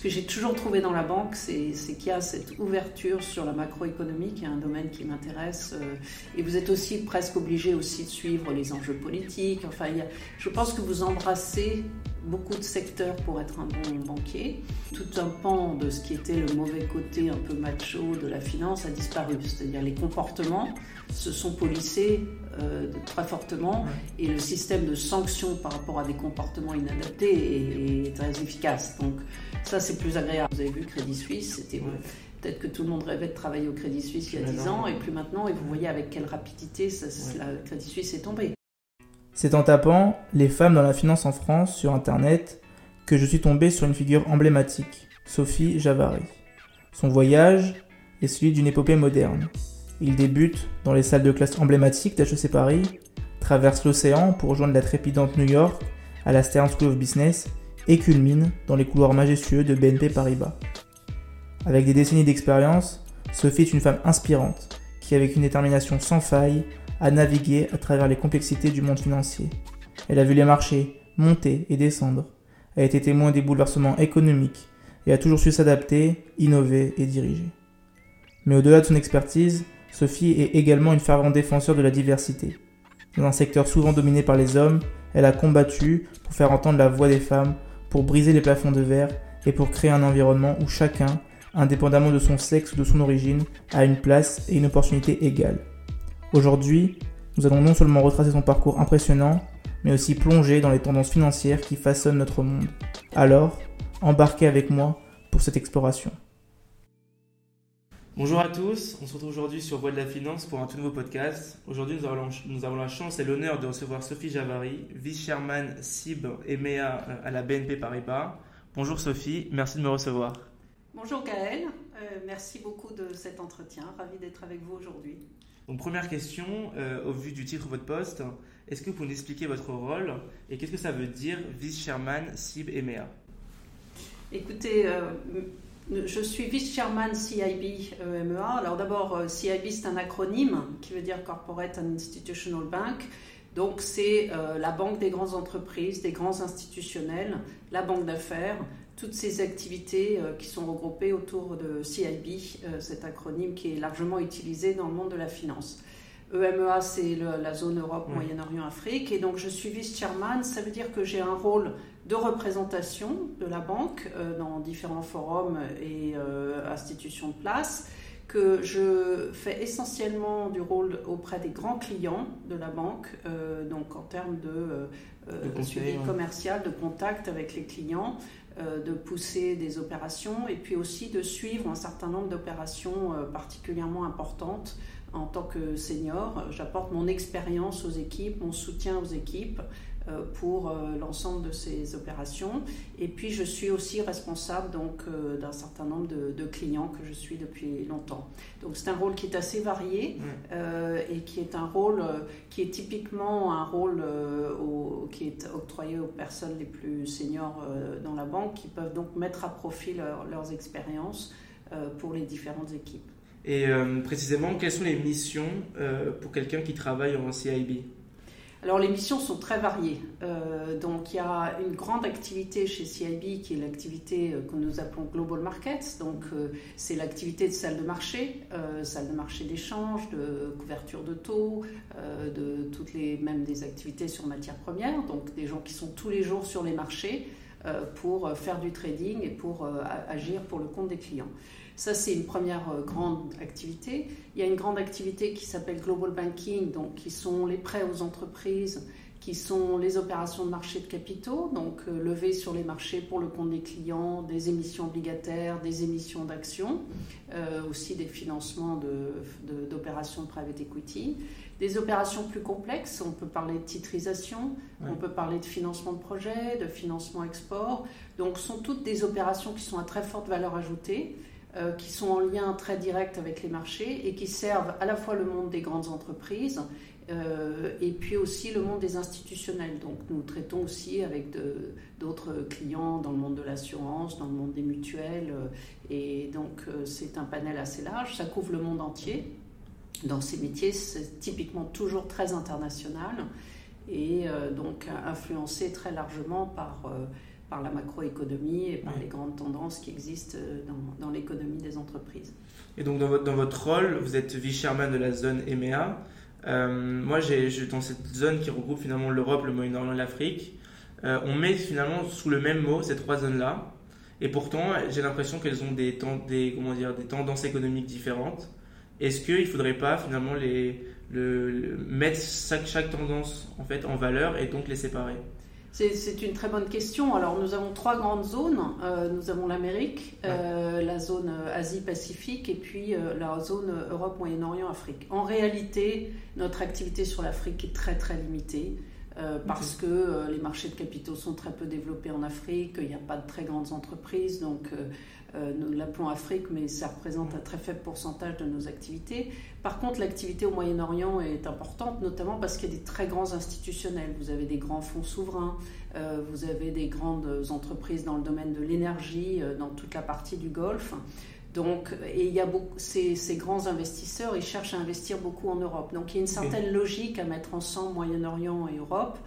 Ce que j'ai toujours trouvé dans la banque, c'est qu'il y a cette ouverture sur la macroéconomie, qui est un domaine qui m'intéresse. Euh, et vous êtes aussi presque obligé aussi de suivre les enjeux politiques. Enfin, je pense que vous embrassez beaucoup de secteurs pour être un bon banquier. Tout un pan de ce qui était le mauvais côté un peu macho de la finance a disparu. C'est-à-dire les comportements se sont polissés euh, très fortement et le système de sanctions par rapport à des comportements inadaptés est, très efficace. Donc ça c'est plus agréable. Vous avez vu Crédit Suisse, c'était peut-être que tout le monde rêvait de travailler au Crédit Suisse il y a 10 ans et plus maintenant et vous voyez avec quelle rapidité ça, la Crédit Suisse est tombé. C'est en tapant les femmes dans la finance en France sur internet que je suis tombé sur une figure emblématique, Sophie Javary. Son voyage est celui d'une épopée moderne. Il débute dans les salles de classe emblématiques d'HEC Paris, traverse l'océan pour rejoindre la trépidante New York à la Stern School of Business et culmine dans les couloirs majestueux de BNP Paribas. Avec des décennies d'expérience, Sophie est une femme inspirante qui, avec une détermination sans faille, a navigué à travers les complexités du monde financier. Elle a vu les marchés monter et descendre, a été témoin des bouleversements économiques et a toujours su s'adapter, innover et diriger. Mais au-delà de son expertise, Sophie est également une fervente défenseur de la diversité. Dans un secteur souvent dominé par les hommes, elle a combattu pour faire entendre la voix des femmes, pour briser les plafonds de verre et pour créer un environnement où chacun, indépendamment de son sexe ou de son origine, a une place et une opportunité égale. Aujourd'hui, nous allons non seulement retracer son parcours impressionnant, mais aussi plonger dans les tendances financières qui façonnent notre monde. Alors, embarquez avec moi pour cette exploration. Bonjour à tous, on se retrouve aujourd'hui sur Voix de la Finance pour un tout nouveau podcast. Aujourd'hui, nous avons, nous avons la chance et l'honneur de recevoir Sophie Javary, vice-chairman CIB et MEA euh, à la BNP Paribas. Bonjour Sophie, merci de me recevoir. Bonjour Gaël, euh, merci beaucoup de cet entretien, ravi d'être avec vous aujourd'hui. Donc première question, euh, au vu du titre de votre poste, est-ce que vous pouvez nous expliquer votre rôle et qu'est-ce que ça veut dire vice-chairman CIB et MEA Écoutez, je suis vice-chairman CIB EMEA. Alors d'abord, euh, CIB c'est un acronyme qui veut dire Corporate and Institutional Bank. Donc c'est euh, la banque des grandes entreprises, des grands institutionnels, la banque d'affaires, toutes ces activités euh, qui sont regroupées autour de CIB, cet acronyme qui est largement utilisé dans le monde de la finance. EMEA, c'est la zone Europe, Moyen-Orient, Afrique. Et donc, je suis vice-chairman. Ça veut dire que j'ai un rôle de représentation de la banque euh, dans différents forums et euh, institutions de place, que je fais essentiellement du rôle auprès des grands clients de la banque, euh, donc en termes de, suivi commercial, de contact avec les clients, de pousser des opérations et puis aussi de suivre un certain nombre d'opérations particulièrement importantes en tant que senior. J'apporte mon expérience aux équipes, mon soutien aux équipes euh, pour euh, l'ensemble de ces opérations. Et puis je suis aussi responsable donc euh, d'un certain nombre de, clients que je suis depuis longtemps. Donc c'est un rôle qui est assez varié et qui est un rôle qui est typiquement un rôle qui est octroyé aux personnes les plus seniors dans la banque qui peuvent donc mettre à profit leurs expériences pour les différentes équipes. Et précisément, quelles sont les missions pour quelqu'un qui travaille en CIB alors les missions sont très variées. Euh, donc il y a une grande activité chez CIB qui est l'activité euh, que nous appelons Global Markets. Donc euh, c'est l'activité de salle de marché, salle de marché d'échange, de couverture de taux, de toutes les même des activités sur matières premières. Donc des gens qui sont tous les jours sur les marchés pour faire du trading et pour agir pour le compte des clients. Ça, c'est une première euh, grande activité. Il y a une grande activité qui s'appelle Global Banking, donc qui sont les prêts aux entreprises, qui sont les opérations de marché de capitaux, donc euh, levées sur les marchés pour le compte des clients, des émissions obligataires, des émissions d'actions, euh, aussi des financements d'opérations de, de, private equity. Des opérations plus complexes, on peut parler de titrisation, on peut parler de financement de projet, de financement export. Donc, ce sont toutes des opérations qui sont à très forte valeur ajoutée euh, qui sont en lien très direct avec les marchés et qui servent à la fois le monde des grandes entreprises euh, et puis aussi le monde des institutionnels. Donc nous traitons aussi avec d'autres clients dans le monde de l'assurance, dans le monde des mutuelles euh, et donc c'est un panel assez large, ça couvre le monde entier. Dans ces métiers, c'est typiquement toujours très international et donc influencé très largement par par la macroéconomie et par les grandes tendances qui existent dans, dans l'économie des entreprises. Et donc dans votre, dans votre rôle, vous êtes vice-chairman de la zone EMEA. moi, j'ai dans cette zone qui regroupe finalement l'Europe, le Moyen-Orient et l'Afrique. on met finalement sous le même mot ces trois zones-là. Et pourtant, j'ai l'impression qu'elles ont des, des, comment dire, des tendances économiques différentes. Est-ce qu'il ne faudrait pas finalement les, le, mettre chaque, chaque, tendance en, fait, en valeur et donc les séparer? C'est une très bonne question. Alors, nous avons trois grandes zones. Euh, nous avons l'Amérique, euh, la zone euh, Asie-Pacifique et puis la zone Europe, Moyen-Orient, Afrique. En réalité, notre activité sur l'Afrique est très très limitée. Parce que les marchés de capitaux sont très peu développés en Afrique, il n'y a pas de très grandes entreprises, donc nous l'appelons Afrique, mais ça représente un très faible pourcentage de nos activités. Par contre, l'activité au Moyen-Orient est importante, notamment parce qu'il y a des très grands institutionnels. Vous avez des grands fonds souverains, vous avez des grandes entreprises dans le domaine de l'énergie, dans toute la partie du Golfe. Donc, et il y a beaucoup, ces, ces, grands investisseurs, ils cherchent à investir beaucoup en Europe. Donc, il y a une certaine logique à mettre ensemble Moyen-Orient et Europe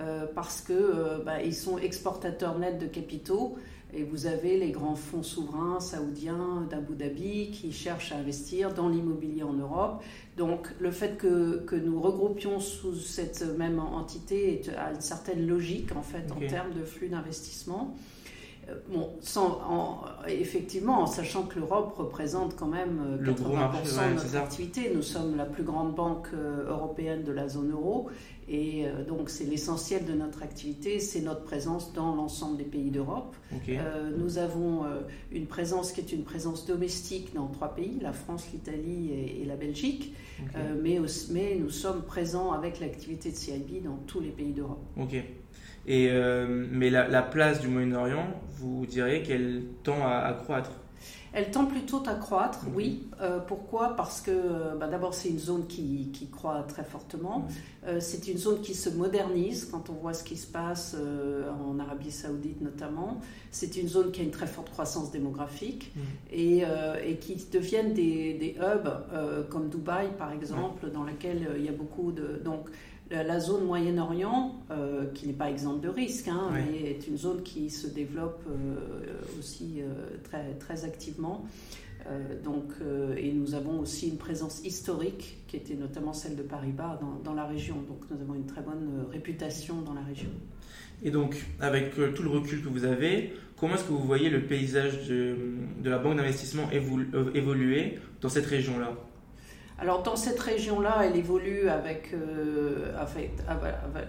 euh, parce que euh, bah, ils sont exportateurs nets de capitaux. Et vous avez les grands fonds souverains saoudiens d'Abu Dhabi qui cherchent à investir dans l'immobilier en Europe. Donc, le fait que, que, nous regroupions sous cette même entité a une certaine logique en fait en termes de flux d'investissement. Euh, bon, sans, en, effectivement, en sachant que l'Europe représente quand même 80% euh, de notre activité. Nous sommes la plus grande banque euh, européenne de la zone euro. Et donc, c'est l'essentiel de notre activité, c'est notre présence dans l'ensemble des pays d'Europe. nous avons une présence qui est une présence domestique dans trois pays, la France, l'Italie et, la Belgique. mais, mais, nous sommes présents avec l'activité de CIB dans tous les pays d'Europe. Et, euh, mais la, place du Moyen-Orient, vous diriez qu'elle tend à, croître elle tend plutôt à croître, oui. Euh, pourquoi? Parce que euh, bah, d'abord c'est une zone qui, qui, croît très fortement. c'est une zone qui se modernise quand on voit ce qui se passe en Arabie Saoudite notamment. C'est une zone qui a une très forte croissance démographique et, et, qui deviennent des, des hubs comme Dubaï par exemple, dans laquelle il y a beaucoup de donc la zone Moyen-Orient, euh, qui n'est pas exempte de risques, hein, mais est une zone qui se développe euh, aussi euh, très, très activement. donc, et nous avons aussi une présence historique, qui était notamment celle de Paris-Bas dans, dans, la région. Donc nous avons une très bonne réputation dans la région. Et donc, avec tout le recul que vous avez, comment est-ce que vous voyez le paysage de, de la banque d'investissement évoluer dans cette région-là? Alors dans cette région-là, elle évolue avec, euh,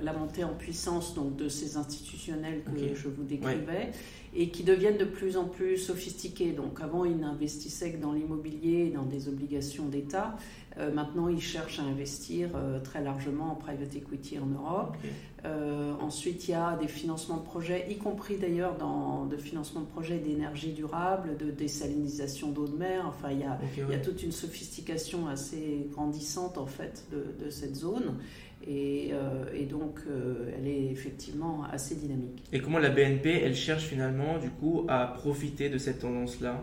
la montée en puissance donc, de ces institutionnels que je vous décrivais et qui deviennent de plus en plus sophistiqués. Donc avant, ils n'investissaient que dans l'immobilier et dans des obligations d'État. Euh, maintenant, ils cherchent à investir euh, très largement en private equity en Europe. Euh, ensuite, il y a des financements de projets, y compris d'ailleurs dans de financement de projets d'énergie durable, de désalinisation d'eau de mer. Enfin, il y, a, il y, a, toute une sophistication assez grandissante en fait de, de cette zone. Et, et donc, elle est effectivement assez dynamique. Et comment la BNP, elle cherche finalement, du coup, à profiter de cette tendance-là?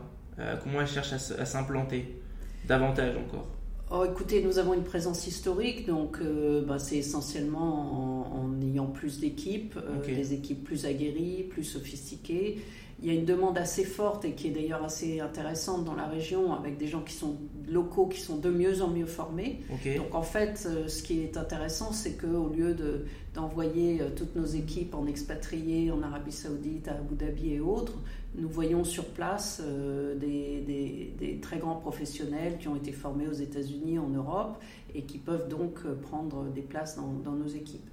Comment elle cherche à s'implanter davantage encore? Oh, écoutez, nous avons une présence historique, donc euh, bah, c'est essentiellement en, ayant plus d'équipes, euh, des équipes plus aguerries, plus sophistiquées. Il y a une demande assez forte et qui est d'ailleurs assez intéressante dans la région, avec des gens qui sont locaux, qui sont de mieux en mieux formés. Donc en fait, euh, ce qui est intéressant, c'est qu'au lieu d'envoyer toutes nos équipes en expatriés en Arabie Saoudite, à Abu Dhabi et autres, nous voyons sur place euh, des, très grands professionnels qui ont été formés aux États-Unis, en Europe, et qui peuvent donc euh, prendre des places dans, nos équipes.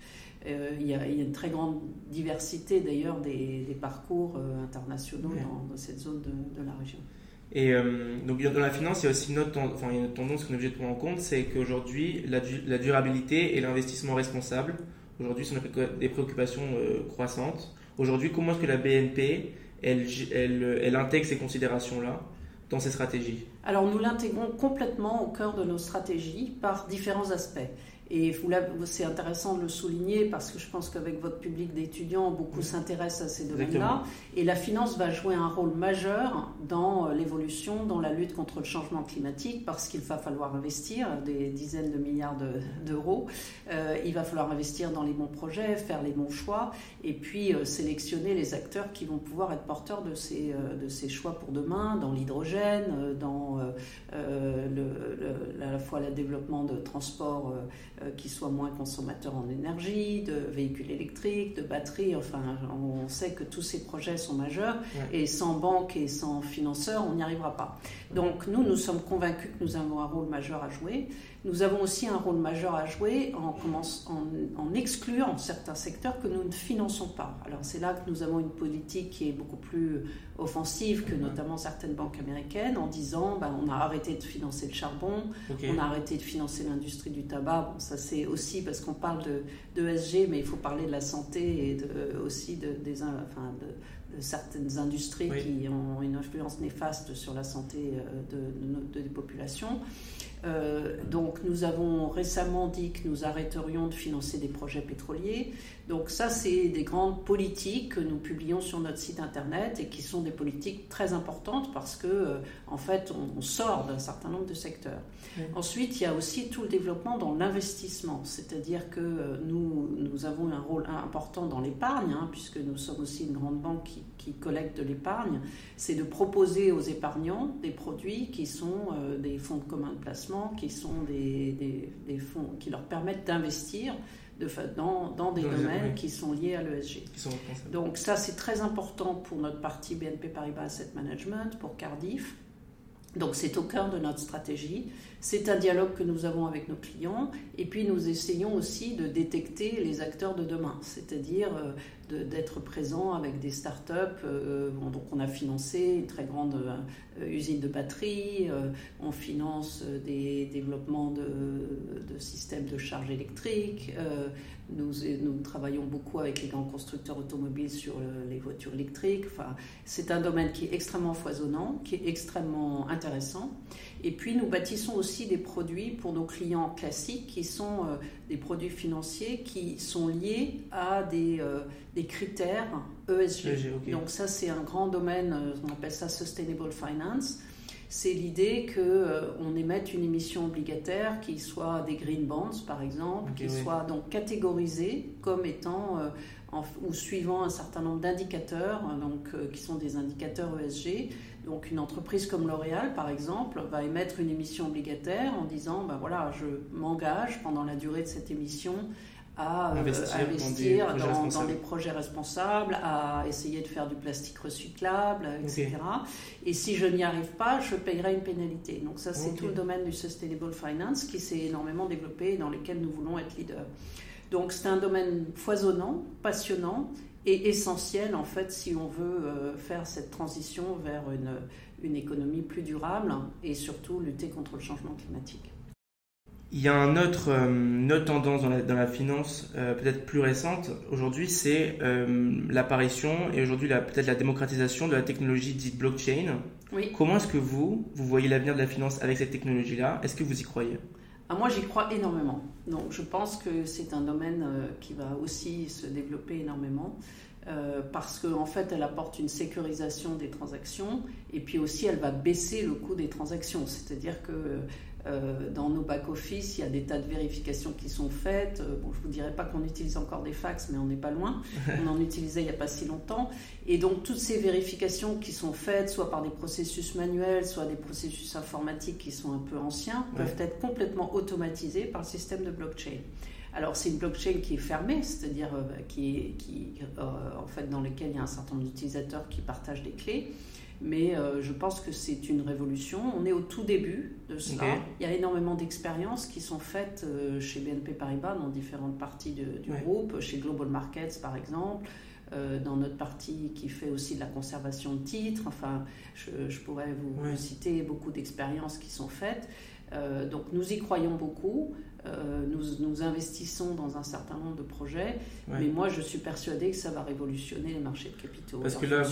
Euh, il, y a, une très grande diversité d'ailleurs des, parcours internationaux dans, cette zone de, la région. Et donc dans la finance, il y a aussi une autre, enfin, une tendance qu'on est obligé de prendre en compte, c'est qu'aujourd'hui, la, durabilité et l'investissement responsable, aujourd'hui, sont des préoccupations croissantes. Aujourd'hui, comment est-ce que la BNP elle, elle, elle intègre ces considérations-là dans ses stratégies? Alors nous l'intégrons complètement au cœur de nos stratégies par différents aspects. Et c'est intéressant de le souligner parce que je pense qu'avec votre public d'étudiants, beaucoup s'intéressent à ces domaines-là. Et la finance va jouer un rôle majeur dans euh, l'évolution, dans la lutte contre le changement climatique parce qu'il va falloir investir des dizaines de milliards d'euros. Euh, il va falloir investir dans les bons projets, faire les bons choix et puis euh, sélectionner les acteurs qui vont pouvoir être porteurs de ces, de ces choix pour demain, dans l'hydrogène, dans le, à la fois le développement de transports qui soient moins consommateurs en énergie, de véhicules électriques, de batteries. Enfin, on sait que tous ces projets sont majeurs et sans banque et sans financeurs, on n'y arrivera pas. Donc nous, nous sommes convaincus que nous avons un rôle majeur à jouer. Nous avons aussi un rôle majeur à jouer en, en, excluant certains secteurs que nous ne finançons pas. Alors c'est là que nous avons une politique qui est beaucoup plus offensive que notamment certaines banques américaines en disant ben, on a arrêté de financer le charbon, on a arrêté de financer l'industrie du tabac. Bon, ça c'est aussi parce qu'on parle de, de, mais il faut parler de la santé et de, aussi de, des, enfin, de, certaines industries qui ont une influence néfaste sur la santé euh, de, des populations. Euh, donc nous avons récemment dit que nous arrêterions de financer des projets pétroliers. Donc ça, c'est des grandes politiques que nous publions sur notre site internet et qui sont des politiques très importantes parce que, euh, en fait, on, sort d'un certain nombre de secteurs. Ensuite, il y a aussi tout le développement dans l'investissement, c'est-à-dire que euh, nous, nous avons un rôle important dans l'épargne, hein, puisque nous sommes aussi une grande banque qui, collecte de l'épargne. C'est de proposer aux épargnants des produits qui sont des fonds de commun de placement qui sont des, des, fonds qui leur permettent d'investir de, dans, dans, des domaines qui sont liés à l'ESG. Donc ça, c'est très important pour notre partie BNP Paribas Asset Management, pour Cardiff. Donc c'est au cœur de notre stratégie. C'est un dialogue que nous avons avec nos clients et puis nous essayons aussi de détecter les acteurs de demain, c'est-à-dire euh, d'être présents avec des startups. Euh, donc on a financé une très grande euh, usine de batteries, on finance des développements de, de systèmes de charge électrique, nous, nous, travaillons beaucoup avec les grands constructeurs automobiles sur les voitures électriques. Enfin, c'est un domaine qui est extrêmement foisonnant, qui est extrêmement intéressant. Et puis nous bâtissons aussi des produits pour nos clients classiques qui sont euh, des produits financiers qui sont liés à des, euh, des critères ESG. E Donc ça c'est un grand domaine, euh, on appelle ça Sustainable Finance. C'est l'idée qu'on émette une émission obligataire qui soit des green bonds par exemple, qui soit donc catégorisée comme étant ou suivant un certain nombre d'indicateurs, donc qui sont des indicateurs ESG donc une entreprise comme L'Oréal, par exemple, va émettre une émission obligataire en disant, ben voilà, je m'engage pendant la durée de cette émission à euh, investir, dans, des projets responsables, à essayer de faire du plastique recyclable, etc. Et si je n'y arrive pas, je payerai une pénalité. Donc ça, c'est tout le domaine du sustainable finance qui s'est énormément développé et dans lequel nous voulons être leader. Donc c'est un domaine foisonnant, passionnant est essentiel en fait si on veut euh, faire cette transition vers une, une, économie plus durable et surtout lutter contre le changement climatique. Il y a un autre, euh, une autre tendance dans la, dans la finance, euh, peut-être plus récente aujourd'hui, c'est l'apparition et aujourd'hui peut-être la démocratisation de la technologie dite blockchain. Oui. Comment est-ce que vous, vous voyez l'avenir de la finance avec cette technologie-là? Est-ce que vous y croyez? Ah, moi, j'y crois énormément. Donc, je pense que c'est un domaine euh, qui va aussi se développer énormément. Euh, parce qu'en en fait, elle apporte une sécurisation des transactions et puis aussi elle va baisser le coût des transactions. C'est-à-dire que euh, dans nos back-office, il y a des tas de vérifications qui sont faites. Euh, bon, je ne vous dirais pas qu'on utilise encore des fax, mais on n'est pas loin. On en utilisait il n'y a pas si longtemps. Et donc, toutes ces vérifications qui sont faites, soit par des processus manuels, soit des processus informatiques qui sont un peu anciens, peuvent être complètement automatisées par le système de blockchain. Alors, c'est une blockchain qui est fermée, c'est-à-dire euh, qui, qui en fait, dans laquelle il y a un certain nombre d'utilisateurs qui partagent des clés mais euh, je pense que c'est une révolution. On est au tout début de ça. Il y a énormément d'expériences qui sont faites euh, chez BNP Paribas dans différentes parties du groupe, chez Global Markets par exemple. Euh, dans notre partie qui fait aussi de la conservation de titres. Enfin, je, pourrais vous, citer beaucoup d'expériences qui sont faites. donc nous y croyons beaucoup. nous, nous, investissons dans un certain nombre de projets, mais moi je suis persuadée que ça va révolutionner les marchés de capitaux. Parce que là,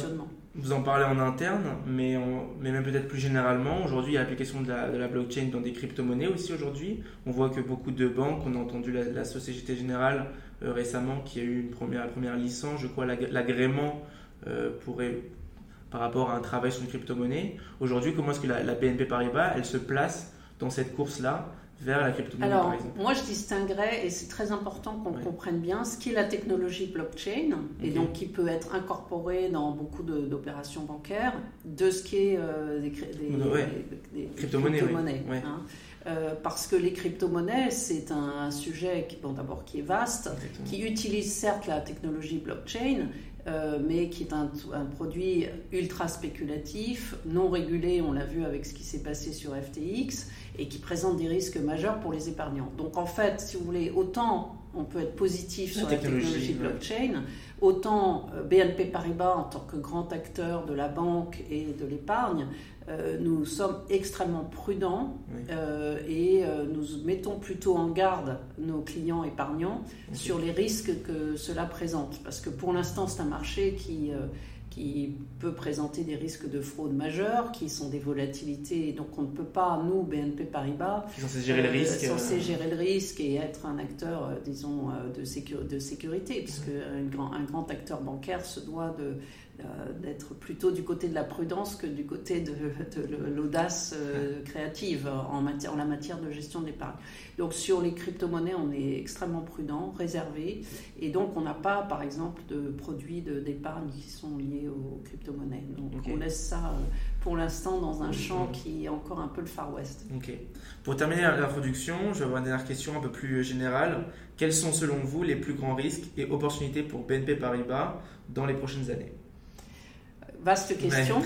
Vous en parlez en interne, mais, mais même peut-être plus généralement. Aujourd'hui, il y a l'application de la, blockchain dans des crypto-monnaies aussi aujourd'hui. On voit que beaucoup de banques, on a entendu la, Société Générale euh, récemment qui a eu une première, licence, je crois l'agrément euh, par rapport à un travail sur une crypto-monnaie. Aujourd'hui, comment est-ce que la BNP Paribas, elle se place dans cette course-là vers la crypto-monnaie Alors, moi je distinguerais, et c'est très important qu'on comprenne bien, ce qui est la technologie blockchain, et donc qui peut être incorporée dans beaucoup d'opérations bancaires, de ce qui est euh, des, des, crypto-monnaies. Hein. Euh, parce que les crypto-monnaies, c'est un, sujet qui, bon, d'abord qui est vaste, qui utilise certes la technologie blockchain, euh, mais qui est un, produit ultra spéculatif, non régulé, on l'a vu avec ce qui s'est passé sur FTX, et qui présente des risques majeurs pour les épargnants. Donc en fait, si vous voulez, autant on peut être positif sur la technologie blockchain, autant euh, BNP Paribas, en tant que grand acteur de la banque et de l'épargne, euh, nous sommes extrêmement prudents euh, et nous mettons plutôt en garde nos clients épargnants sur les risques que cela présente. Parce que pour l'instant, c'est un marché qui qui peut présenter des risques de fraude majeurs, qui sont des volatilités. Donc on ne peut pas, nous, BNP Paribas, censé gérer, le risque, censé gérer le risque et être un acteur, euh, disons, euh, de, de sécurité, puisque un grand, un grand acteur bancaire se doit de, d'être plutôt du côté de la prudence que du côté de, l'audace euh, créative en, matière, en la matière de gestion d'épargne. Donc sur les crypto-monnaies, on est extrêmement prudent, réservé, et donc on n'a pas, par exemple, de produits d'épargne qui sont liés aux crypto-monnaies. Donc on laisse ça euh, pour l'instant dans un champ qui est encore un peu le Far West. Ok. Pour terminer l'introduction, je vais avoir une dernière question un peu plus générale. Quels sont selon vous les plus grands risques et opportunités pour BNP Paribas dans les prochaines années? Vaste question.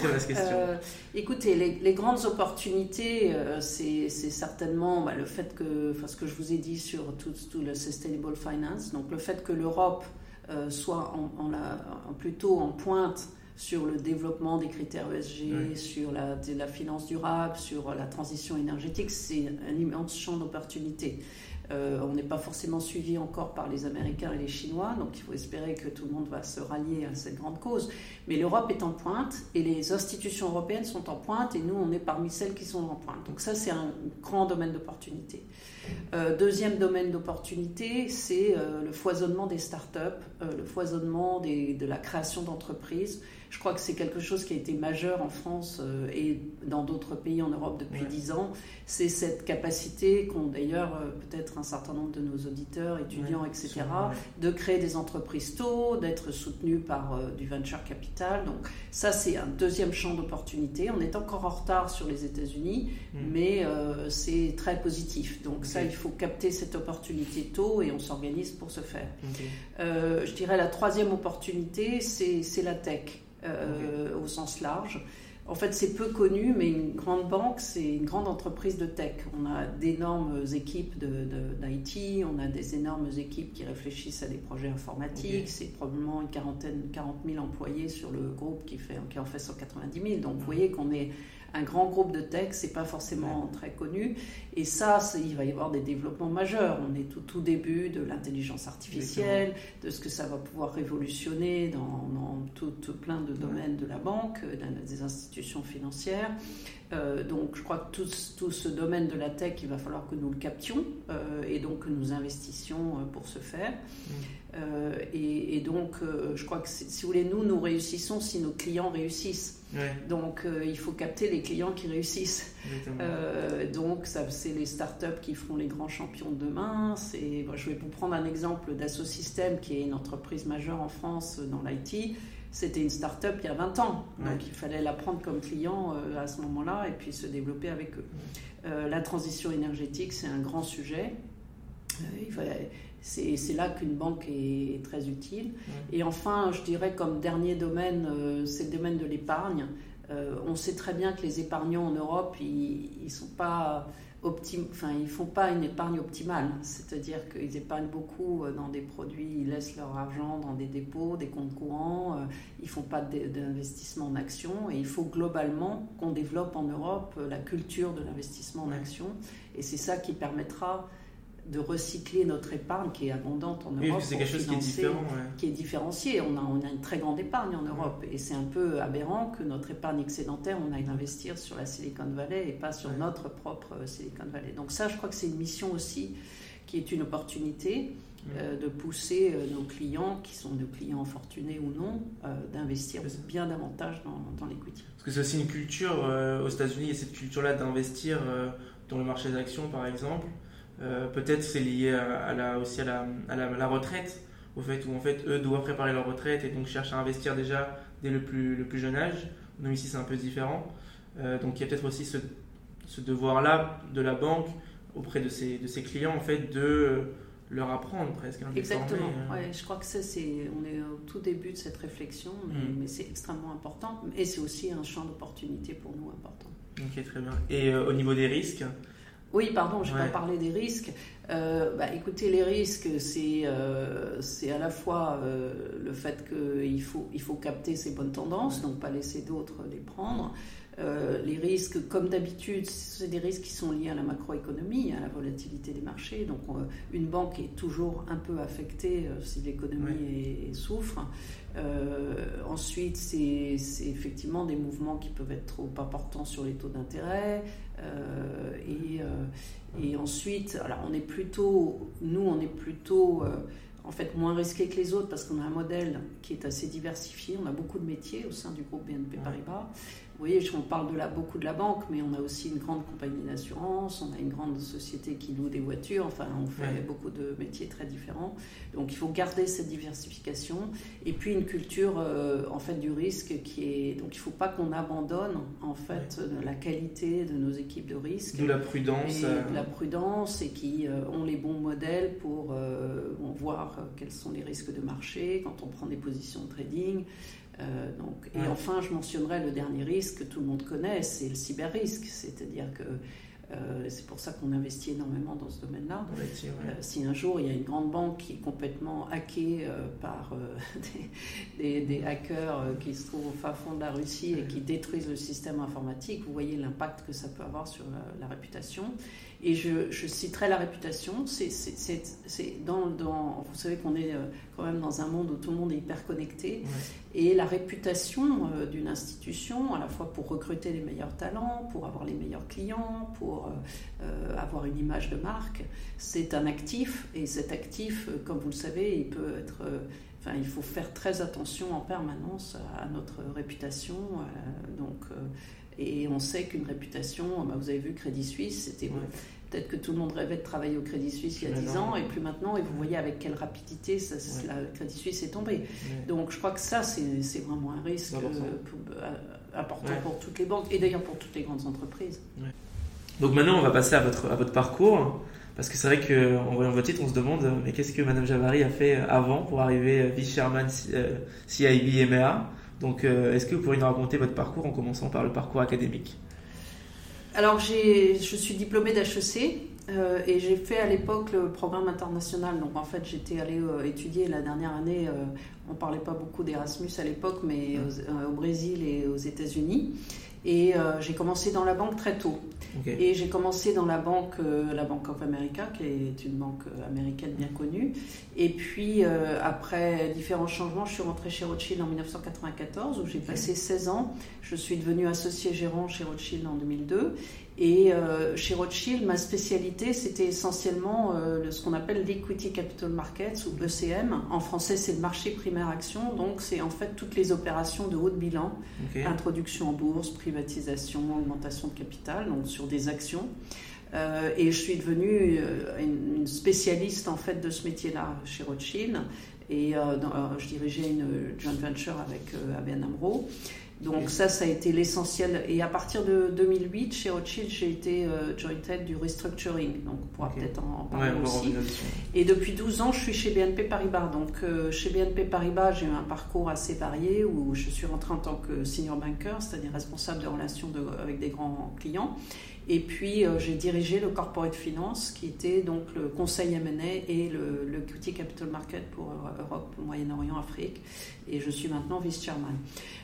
Euh, écoutez, les, grandes opportunités, euh, c'est certainement bah, le fait que, enfin, ce que je vous ai dit sur tout, le sustainable finance, donc le fait que l'Europe euh, soit en, la, plutôt en pointe sur le développement des critères ESG, sur la, la, finance durable, sur la transition énergétique, c'est un immense champ d'opportunités. Euh, on n'est pas forcément suivi encore par les Américains et les Chinois, donc il faut espérer que tout le monde va se rallier à cette grande cause. Mais l'Europe est en pointe et les institutions européennes sont en pointe et nous, on est parmi celles qui sont en pointe. Donc ça, c'est un grand domaine d'opportunité. Euh, deuxième domaine d'opportunité, c'est euh, le foisonnement des startups, le foisonnement de la création d'entreprises. Je crois que c'est quelque chose qui a été majeur en France euh, et dans d'autres pays en Europe depuis dix ans. C'est cette capacité qu'ont d'ailleurs euh, peut-être un certain nombre de nos auditeurs, étudiants, etc., de créer des entreprises tôt, d'être soutenus par euh, du venture capital. Donc ça, c'est un deuxième champ d'opportunité. On est encore en retard sur les États-Unis, mm. mais c'est très positif. Donc ça, il faut capter cette opportunité tôt et on s'organise pour ce faire. je dirais la troisième opportunité, c'est la tech. Euh, au sens large. En fait, c'est peu connu, mais une grande banque, c'est une grande entreprise de tech. On a d'énormes équipes d'IT, on a des énormes équipes qui réfléchissent à des projets informatiques. C'est probablement une quarantaine, 40 000 employés sur le groupe qui, fait, qui en fait 190 000. Donc, vous voyez qu'on est un grand groupe de tech, c'est pas forcément très connu. Et ça, il va y avoir des développements majeurs. On est tout, tout début de l'intelligence artificielle, de ce que ça va pouvoir révolutionner dans, tout, plein de domaines de la banque, des institutions financières. Euh, donc je crois que tout, tout, ce domaine de la tech, il va falloir que nous le captions euh, et donc que nous investissions euh, pour ce faire. Mm. Et, et, donc je crois que si vous voulez, nous, nous réussissons si nos clients réussissent. Donc il faut capter les clients qui réussissent. donc c'est les startups qui feront les grands champions de demain. je vais vous prendre un exemple d'Assosystème qui est une entreprise majeure en France dans l'IT c'était une start-up il y a 20 ans. Donc il fallait la prendre comme client euh, à ce moment-là et puis se développer avec eux. Euh, la transition énergétique, c'est un grand sujet. Euh, c'est là qu'une banque est, très utile. Et enfin, je dirais comme dernier domaine, c'est le domaine de l'épargne. on sait très bien que les épargnants en Europe, ils ne sont pas enfin, ils font pas une épargne optimale, c'est-à-dire qu'ils épargnent beaucoup euh, dans des produits, ils laissent leur argent dans des dépôts, des comptes courants, euh, ils font pas d'investissement en actions et il faut globalement qu'on développe en Europe euh, la culture de l'investissement en actions et c'est ça qui permettra de recycler notre épargne qui est abondante en Europe. c'est quelque chose qui est différent. Qui est différencié. On a, on a une très grande épargne en Europe et c'est un peu aberrant que notre épargne excédentaire, on aille investir sur la Silicon Valley et pas sur notre propre Silicon Valley. Donc ça, je crois que c'est une mission aussi qui est une opportunité euh, de pousser euh, nos clients, qui sont nos clients fortunés ou non, euh, d'investir bien davantage dans, dans l'equity. Parce que c'est aussi une culture aux États-Unis, a cette culture-là d'investir dans le marché des actions, par exemple. Peut-être c'est lié à, la, aussi à la, à, la, retraite, au fait où en fait eux doivent préparer leur retraite et donc cherchent à investir déjà dès le plus, le plus jeune âge. Nous ici c'est un peu différent. donc il y a peut-être aussi ce, ce devoir-là de la banque auprès de ses, de ses clients en fait de leur apprendre presque. Hein, Exactement. Ouais, je crois que ça, c'est, on est au tout début de cette réflexion, mais, mm. c'est extrêmement important. Et c'est aussi un champ d'opportunité pour nous important. Ok, très bien. Et euh, au niveau des risques Oui, pardon, je n'ai pas parlé des risques. Euh, bah, écoutez, les risques, c'est, euh, à la fois le fait qu'il faut, il faut capter ces bonnes tendances, donc pas laisser d'autres les prendre. Euh, les risques, comme d'habitude, c'est des risques qui sont liés à la macroéconomie, à la volatilité des marchés. Donc, euh, une banque est toujours un peu affectée euh, si l'économie souffre. ensuite, c'est effectivement des mouvements qui peuvent être trop importants sur les taux d'intérêt. Et, et, ensuite, alors on est plutôt, nous, on est plutôt en fait moins risqué que les autres parce qu'on a un modèle qui est assez diversifié. On a beaucoup de métiers au sein du groupe BNP Paribas. Vous voyez, on parle de la, beaucoup de la banque, mais on a aussi une grande compagnie d'assurance, on a une grande société qui loue des voitures, enfin, on fait beaucoup de métiers très différents. Donc, il faut garder cette diversification. Et puis, une culture, euh, en fait, du risque qui est. Donc, il ne faut pas qu'on abandonne, en fait, la qualité de nos équipes de risque. De la prudence. Et euh. de la prudence et qui euh, ont les bons modèles pour voir quels sont les risques de marché quand on prend des positions de trading. Euh, donc, et enfin, je mentionnerai le dernier risque que tout le monde connaît, c'est le cyber-risque. C'est-à-dire que euh, c'est pour ça qu'on investit énormément dans ce domaine-là. Euh, si un jour il y a une grande banque qui est complètement hackée par des, des, hackers qui se trouvent au fin fond de la Russie et qui détruisent le système informatique, vous voyez l'impact que ça peut avoir sur la, réputation. Et je, je, citerai la réputation. C'est dans, dans, vous savez qu'on est quand même dans un monde où tout le monde est hyper connecté. Et la réputation euh, d'une institution, à la fois pour recruter les meilleurs talents, pour avoir les meilleurs clients, pour euh, euh, avoir une image de marque, c'est un actif. Et cet actif, comme vous le savez, il peut être... Enfin, il faut faire très attention en permanence à notre réputation. donc, et on sait qu'une réputation, bah, vous avez vu Crédit Suisse, c'était Peut-être que tout le monde rêvait de travailler au Crédit Suisse il y a 10 ans, et plus maintenant, et vous voyez avec quelle rapidité ça, la Crédit Suisse est tombé. Donc je crois que ça, c'est vraiment un risque euh, important pour toutes les banques, et d'ailleurs pour toutes les grandes entreprises. Donc maintenant, on va passer à votre, à votre parcours. Parce que c'est vrai qu'en voyant votre titre, on se demande mais qu'est-ce que Madame Javary a fait avant pour arriver vice-chairman CIB MEA Donc est-ce que vous pourriez nous raconter votre parcours en commençant par le parcours académique? Alors, je suis diplômée d'HEC euh, et j'ai fait à l'époque le programme international. Donc, en fait, j'étais allée euh, étudier la dernière année. Euh, on ne parlait pas beaucoup d'Erasmus à l'époque, mais au Brésil et aux États-Unis. Et euh, j'ai commencé dans la banque très tôt. Et j'ai commencé dans la banque, euh, la Bank of America, qui est une banque euh, américaine bien connue. Et puis, après différents changements, je suis rentrée chez Rothschild en 1994, où j'ai passé 16 ans. Je suis devenue associée gérant chez Rothschild en 2002. Et euh, chez Rothschild, ma spécialité, c'était essentiellement euh, ce qu'on appelle l'Equity Capital Markets ou ECM. En français, c'est le marché primaire action. Donc, c'est en fait toutes les opérations de haut de bilan, introduction en bourse, privatisation, augmentation de capital, donc sur des actions. Euh, et je suis devenue une, spécialiste en fait de ce métier-là chez Rothschild. Et je dirigeais une joint venture avec ABN AMRO. Donc ça, ça a été l'essentiel. Et à partir de 2008, chez Rothschild, j'ai été euh, joint head du restructuring. Donc on pourra peut-être en, parler aussi. Et depuis 12 ans, je suis chez BNP Paribas. Donc euh, chez BNP Paribas, j'ai eu un parcours assez varié où je suis rentrée en tant que senior banker, c'est-à-dire responsable de relations avec des grands clients. Et puis j'ai dirigé le corporate finance, qui était donc le conseil M&A et le, le equity capital market pour Europe, Moyen-Orient, Afrique. Et je suis maintenant vice-chairman.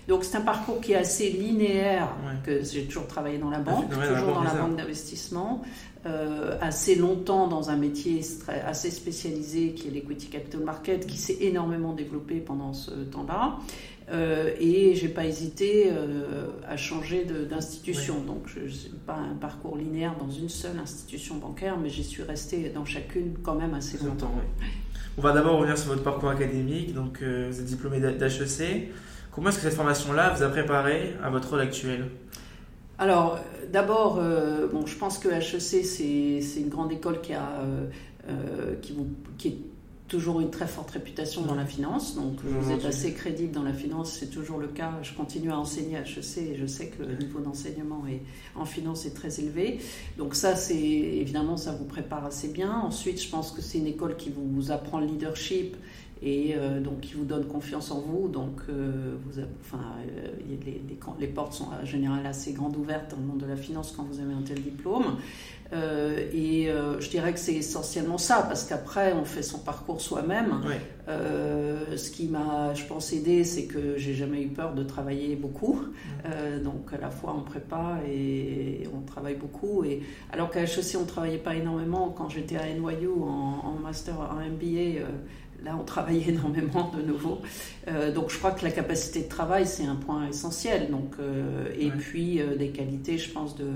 Donc c'est un parcours qui est assez linéaire, que j'ai toujours travaillé dans la banque, toujours dans la banque d'investissement, euh, assez longtemps dans un métier assez spécialisé qui est l'equity capital market, qui s'est énormément développé pendant ce temps-là. Euh, et j'ai pas hésité euh, à changer d'institution. Donc je n'ai pas un parcours linéaire dans une seule institution bancaire, mais j'y suis restée dans chacune quand même assez longtemps. On va d'abord revenir sur votre parcours académique. Donc vous êtes diplômé d'HEC. Comment est-ce que cette formation-là vous a préparé à votre rôle actuel? Alors, d'abord, euh, bon, je pense que HEC, c'est une grande école qui, a, euh, euh, qui, vous, qui est toujours une très forte réputation dans la finance, donc vous êtes assez crédible dans la finance, c'est toujours le cas. Je continue à enseigner à HEC et je sais que le niveau d'enseignement en finance est très élevé. Donc ça, c'est évidemment, ça vous prépare assez bien. Ensuite, je pense que c'est une école qui vous apprend le leadership et euh, donc qui vous donne confiance en vous. Donc, euh, vous enfin, euh, les, les, portes sont en général assez grandes ouvertes dans le monde de la finance quand vous avez un tel diplôme. Et je dirais que c'est essentiellement ça, parce qu'après, on fait son parcours soi-même. ce qui m'a, je pense, aidé, c'est que j'ai jamais eu peur de travailler beaucoup. donc, à la fois, on prépare et on travaille beaucoup. Et, alors qu'à HEC, on ne travaillait pas énormément. Quand j'étais à NYU en, en master, en MBA, Là, on travaille énormément de nouveau. Euh, donc, je crois que la capacité de travail, c'est un point essentiel. Donc, euh, et puis, euh, des qualités, je pense, de,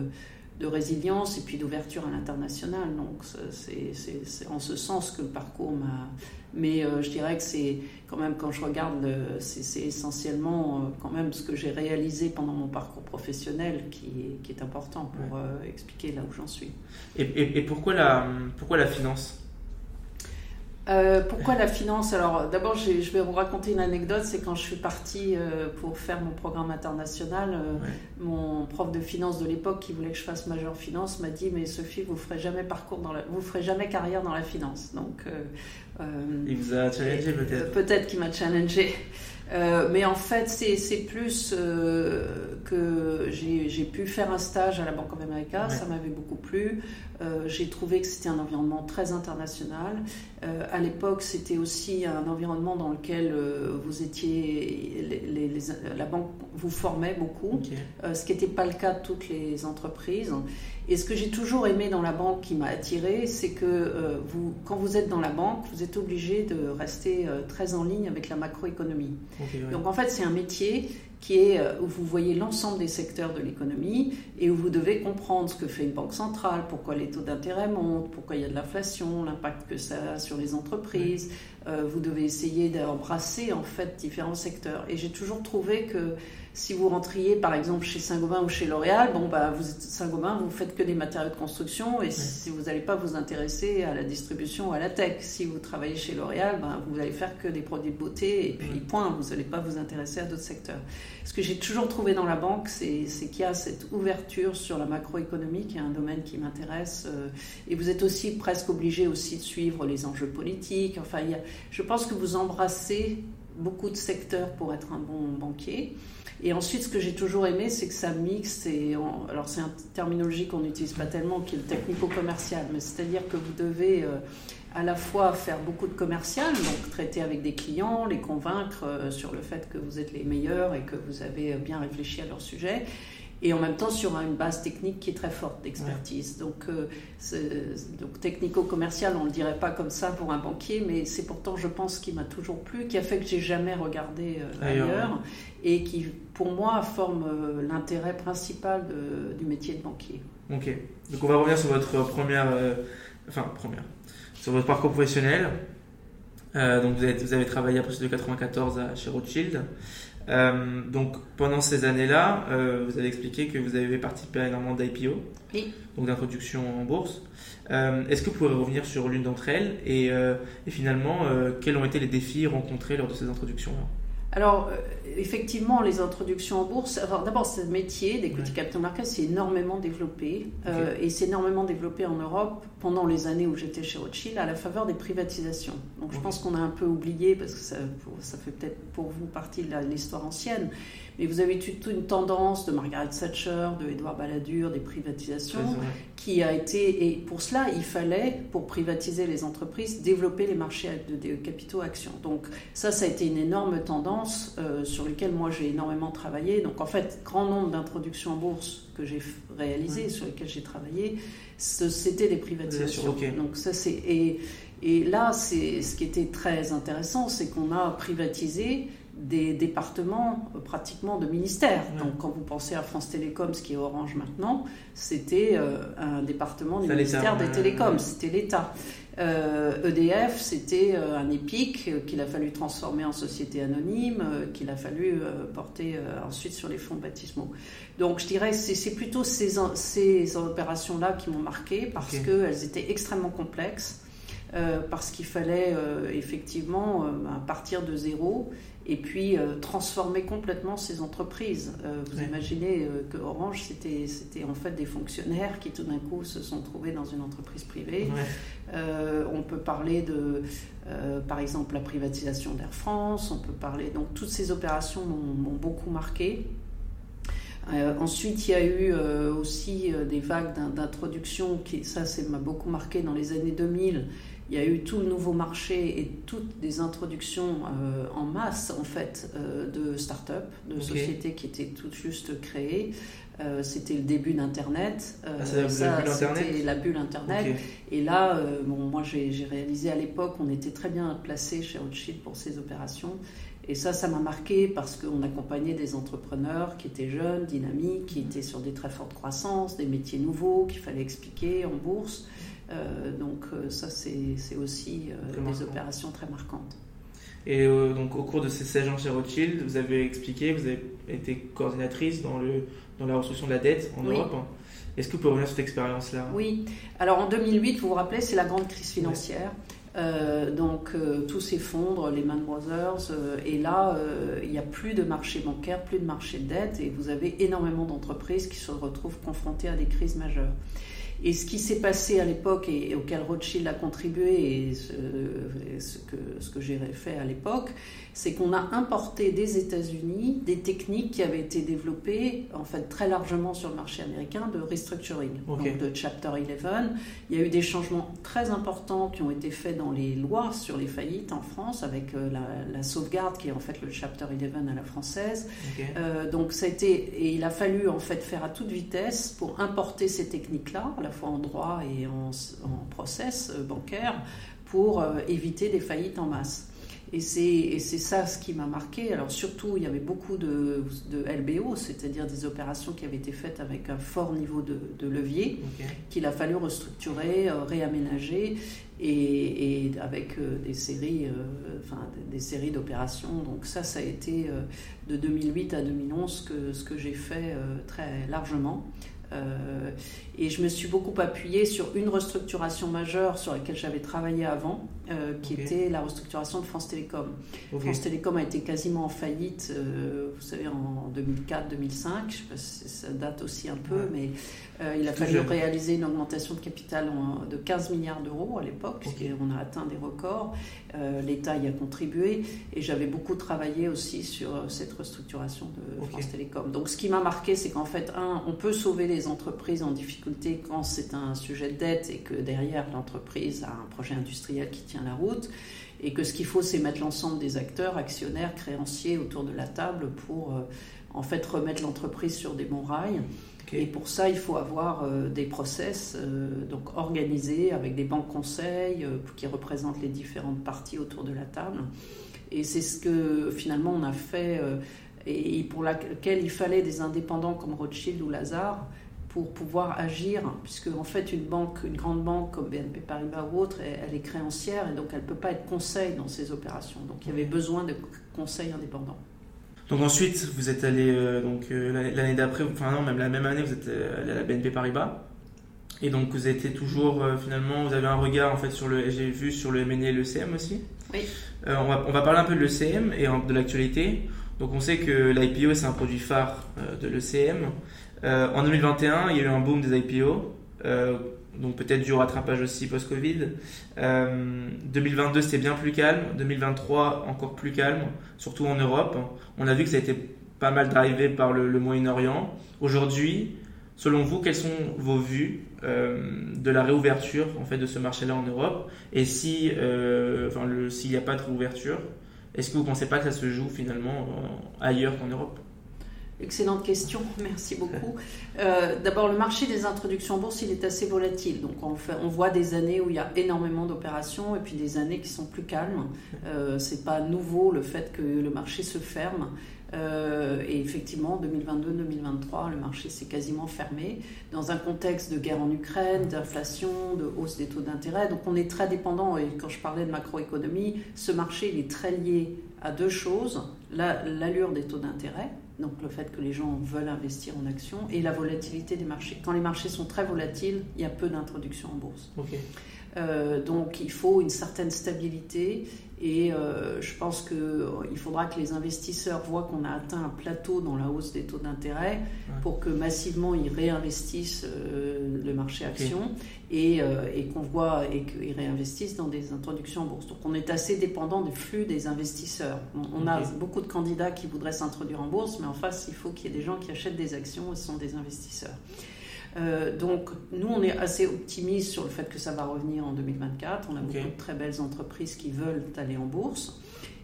de résilience et puis d'ouverture à l'international. Donc, c'est en ce sens que le parcours m'a. Mais je dirais que c'est quand même, quand je regarde, c'est essentiellement quand même ce que j'ai réalisé pendant mon parcours professionnel qui, qui est important pour expliquer là où j'en suis. Et, et, et, pourquoi, la, pourquoi la finance? Euh, pourquoi la finance? Alors d'abord, je vais vous raconter une anecdote. C'est quand je suis partie euh, pour faire mon programme international, euh, mon prof de finance de l'époque qui voulait que je fasse major finance m'a dit mais Sophie, vous ferez jamais parcours dans la, vous ferez jamais carrière dans la finance. Donc il vous a challengé peut-être. Peut-être qu'il m'a challengé. Mais en fait, c'est plus que j'ai pu faire un stage à la Banque of America, ça m'avait beaucoup plu. Euh, j'ai trouvé que c'était un environnement très international. à l'époque, c'était aussi un environnement dans lequel vous étiez, les, la banque vous formait beaucoup, ce qui n'était pas le cas de toutes les entreprises. Et ce que j'ai toujours aimé dans la banque qui m'a attiré, c'est que euh, vous, quand vous êtes dans la banque, vous êtes obligé de rester euh, très en ligne avec la macroéconomie. Donc en fait, c'est un métier qui est euh, où vous voyez l'ensemble des secteurs de l'économie et où vous devez comprendre ce que fait une banque centrale, pourquoi les taux d'intérêt montent, pourquoi il y a de l'inflation, l'impact que ça a sur les entreprises. vous devez essayer d'embrasser en fait différents secteurs. Et j'ai toujours trouvé que si vous rentriez par exemple chez Saint-Gobain ou chez L'Oréal, bon bah vous êtes Saint-Gobain, vous faites que des matériaux de construction et si vous n'allez pas vous intéresser à la distribution ou à la tech, si vous travaillez chez L'Oréal, ben, vous allez faire que des produits de beauté et puis point, vous n'allez pas vous intéresser à d'autres secteurs. Ce que j'ai toujours trouvé dans la banque, c'est qu'il y a cette ouverture sur la macroéconomie qui est un domaine qui m'intéresse euh, et vous êtes aussi presque obligé aussi de suivre les enjeux politiques. Enfin, il y a, je pense que vous embrassez beaucoup de secteurs pour être un bon banquier. Et ensuite, ce que j'ai toujours aimé, c'est que ça mixe. Et alors, c'est une terminologie qu'on n'utilise pas tellement, qui est le technico-commercial. Mais c'est-à-dire que vous devez euh, à la fois faire beaucoup de commercial, donc traiter avec des clients, les convaincre euh, sur le fait que vous êtes les meilleurs et que vous avez bien réfléchi à leur sujet et en même temps sur une base technique qui est très forte d'expertise. Donc, euh, donc technico-commercial, on ne le dirait pas comme ça pour un banquier, mais c'est pourtant, je pense, qui m'a toujours plu, qui a fait que j'ai jamais regardé euh, ailleurs, et qui, pour moi, forme euh, l'intérêt principal du métier de banquier. Ok. Donc on va revenir sur votre première, enfin première, sur votre parcours professionnel. donc vous avez, vous avez travaillé à partir de 94 à, chez Rothschild. Euh, donc pendant ces années-là, euh, vous avez expliqué que vous avez participé à énormément d'IPO, donc d'introduction en bourse. Euh, est-ce que vous pouvez revenir sur l'une d'entre elles et, et finalement, quels ont été les défis rencontrés lors de ces introductions-là? Alors, euh, effectivement, les introductions en bourse, d'abord, ce métier d'equity capital market s'est énormément développé euh, et s'est énormément développé en Europe pendant les années où j'étais chez Rothschild à la faveur des privatisations. Donc, je pense qu'on a un peu oublié parce que ça, ça fait peut-être pour vous partie de l'histoire ancienne, Mais vous avez toute une tendance de Margaret Thatcher, de Edouard Balladur, des privatisations, qui a été. Et pour cela, il fallait, pour privatiser les entreprises, développer les marchés de, capitaux actions. Donc, ça, ça a été une énorme tendance euh, sur laquelle moi j'ai énormément travaillé. Donc, en fait, grand nombre d'introductions en bourse que j'ai réalisées, sur lesquelles j'ai travaillé, c'était des privatisations. Donc, ça, c'est. Et, et là, c'est ce qui était très intéressant, c'est qu'on a privatisé des départements euh, pratiquement de ministères. Donc quand vous pensez à France Télécom, ce qui est Orange maintenant, c'était euh, un département du ministère des Télécoms, c'était l'État. EDF, euh, e c'était un EPIC qu'il a fallu transformer en société anonyme, qu'il a fallu porter ensuite sur les fonds baptismaux. Donc je dirais c'est plutôt ces, ces opérations-là qui m'ont marqué parce qu'elles étaient extrêmement complexes. parce qu'il fallait effectivement partir de zéro et puis euh, transformer complètement ces entreprises. Euh, vous imaginez euh, que Orange, c'était, c'était en fait des fonctionnaires qui tout d'un coup se sont trouvés dans une entreprise privée. on peut parler de, par exemple, la privatisation d'Air France, on peut parler, donc toutes ces opérations m'ont, beaucoup marqué. ensuite, il y a eu aussi des vagues d'introduction, qui, ça, ça m'a beaucoup marqué dans les années 2000 il y a eu tout le nouveau marché et toutes des introductions euh, en masse en fait euh, de start-up, de sociétés qui étaient toutes juste créées. Euh, c'était le début d'Internet. Ah, c'était la bulle Internet. Et là, bon, moi j'ai réalisé à l'époque, on était très bien placé chez Rothschild pour ces opérations. Et ça, ça m'a marqué parce qu'on accompagnait des entrepreneurs qui étaient jeunes, dynamiques, qui étaient sur des très fortes croissances, des métiers nouveaux qu'il fallait expliquer en bourse. Euh, donc euh, ça, c'est aussi euh, des opérations très marquantes. Et donc au cours de ces 16 ans chez Rothschild, vous avez expliqué, vous avez été coordinatrice dans, le, dans la restriction de la dette en Europe. Est-ce que vous pouvez revenir sur cette expérience-là? Oui. Alors en 2008, vous vous rappelez, c'est la grande crise financière. donc tout s'effondre, les Man Brothers, et là, il n'y a plus de marché bancaire, plus de marché de dette, et vous avez énormément d'entreprises qui se retrouvent confrontées à des crises majeures. Et ce qui s'est passé à l'époque et, auquel Rothschild a contribué et ce, ce que, ce que j'ai fait à l'époque, c'est qu'on a importé des États-Unis des techniques qui avaient été développées en fait très largement sur le marché américain de restructuring, donc de Chapter 11. Il y a eu des changements très importants qui ont été faits dans les lois sur les faillites en France avec euh, la, sauvegarde qui est en fait le Chapter 11 à la française. Euh, donc ça a été et il a fallu en fait faire à toute vitesse pour importer ces techniques-là, la fois en droit et en, en process euh, bancaire, pour éviter des faillites en masse. Et c'est ça ce qui m'a marqué. Alors surtout, il y avait beaucoup de, de LBO, c'est-à-dire des opérations qui avaient été faites avec un fort niveau de, de levier, qu'il a fallu restructurer, euh, réaménager, et, et avec euh, des séries, euh, enfin des séries d'opérations. Donc ça, ça a été de 2008 à 2011 que, ce que j'ai fait très largement. Euh, et je me suis beaucoup appuyée sur une restructuration majeure sur laquelle j'avais travaillé avant, euh, qui était la restructuration de France Télécom. France Télécom a été quasiment en faillite, euh, vous savez, en 2004-2005. Je sais pas si ça date aussi un peu, mais il a fallu réaliser une augmentation de capital de 15 milliards d'euros à l'époque, on a atteint des records. L'État y a contribué et j'avais beaucoup travaillé aussi sur cette restructuration de France Télécom. Donc ce qui m'a marqué, c'est qu'en fait, un, on peut sauver les entreprises en difficulté quand c'est un sujet de dette et que derrière l'entreprise a un projet industriel qui tient la route. Et que ce qu'il faut, c'est mettre l'ensemble des acteurs, actionnaires, créanciers autour de la table pour euh, en fait remettre l'entreprise sur des bons rails. Et pour ça, il faut avoir euh, des process euh, donc organisés avec des banques conseils qui représentent les différentes parties autour de la table. Et c'est ce que finalement on a fait et pour laquelle il fallait des indépendants comme Rothschild ou Lazare pour pouvoir agir, puisque en fait une banque, une grande banque comme BNP Paribas ou autre, elle, est créancière et donc elle ne peut pas être conseil dans ces opérations. Donc il y avait besoin de conseils indépendants. Donc ensuite, vous êtes allé euh, donc euh, l'année d'après, enfin non, même la même année, vous êtes euh, allé à la BNP Paribas. Et donc vous étiez toujours finalement, vous avez un regard en fait sur le, j'ai vu sur le MNE et le CM aussi. Oui. on, va, on va parler un peu de l'ECM et de l'actualité. Donc on sait que l'IPO c'est un produit phare de l'ECM. Euh, en 2021, il y a eu un boom des IPO, euh, donc peut-être du rattrapage aussi post-Covid. 2022, euh, c'était bien plus calme. 2023, encore plus calme, surtout en Europe. On a vu que ça a été pas mal drivé par le, Moyen-Orient. Aujourd'hui, selon vous, quelles sont vos vues de la réouverture en fait de ce marché-là en Europe? Et si, enfin, s'il n'y a pas de réouverture, est-ce que vous ne pensez pas que ça se joue finalement ailleurs qu'en Europe? Excellente question, merci beaucoup. Euh, d'abord, le marché des introductions en bourse, il est assez volatile. Donc, on, voit des années où il y a énormément d'opérations et puis des années qui sont plus calmes. Euh, c'est pas nouveau le fait que le marché se ferme. Euh, et effectivement, 2022-2023, le marché s'est quasiment fermé dans un contexte de guerre en Ukraine, d'inflation, de hausse des taux d'intérêt. Donc, on est très dépendant. Et quand je parlais de macroéconomie, ce marché, il est très lié à deux choses l'allure des taux d'intérêt donc le fait que les gens veulent investir en actions, et la volatilité des marchés. Quand les marchés sont très volatiles, il y a peu d'introduction en bourse. Euh, donc il faut une certaine stabilité et euh, je pense qu'il euh, faudra que les investisseurs voient qu'on a atteint un plateau dans la hausse des taux d'intérêt pour que massivement ils réinvestissent euh, le marché action et, qu'on voit et qu'ils réinvestissent dans des introductions en bourse. Donc on est assez dépendant du flux des investisseurs. On, a beaucoup de candidats qui voudraient s'introduire en bourse, mais en face, il faut qu'il y ait des gens qui achètent des actions et ce sont des investisseurs. Euh, donc, nous, on est assez optimistes sur le fait que ça va revenir en 2024. On a beaucoup de très belles entreprises qui veulent aller en bourse.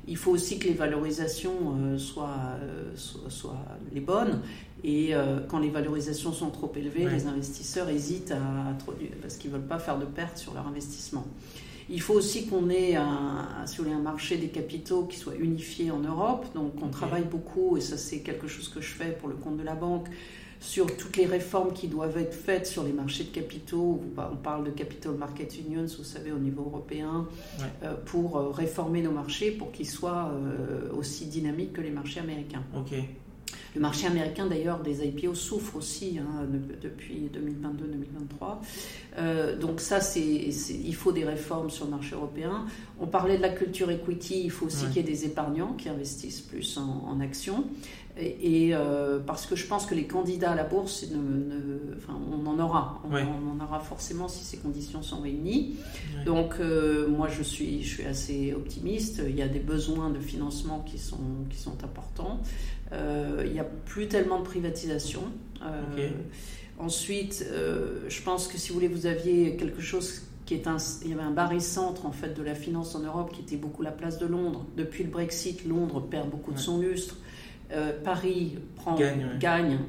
Il faut aussi que les valorisations euh, soient, euh, soient, les bonnes. Et quand les valorisations sont trop élevées, les investisseurs hésitent à, parce qu'ils ne veulent pas faire de pertes sur leur investissement. Il faut aussi qu'on ait un, un marché des capitaux qui soit unifié en Europe. Donc on travaille beaucoup, et ça c'est quelque chose que je fais pour le compte de la banque, sur toutes les réformes qui doivent être faites sur les marchés de capitaux. On parle de Capital Market Unions, vous savez, au niveau européen, euh, pour euh, réformer nos marchés pour qu'ils soient euh, aussi dynamiques que les marchés américains. Le marché américain, d'ailleurs, des IPO souffre aussi hein, depuis 2022-2023. donc ça, c'est, il faut des réformes sur le marché européen. On parlait de la culture equity, il faut aussi qu'il y ait des épargnants qui investissent plus en, en actions. Et, euh, parce que je pense que les candidats à la bourse, enfin, on en aura. On, en aura forcément si ces conditions sont réunies. Donc, euh, moi, je suis, je suis assez optimiste. Il y a des besoins de financement qui sont, qui sont importants. Euh, il n'y a plus tellement de privatisation. Ensuite, je pense que si vous voulez, vous aviez quelque chose qui est un, il y avait un barycentre en fait de la finance en Europe qui était beaucoup la place de Londres. Depuis le Brexit, Londres perd beaucoup de son lustre. Euh, Paris prend, gagne,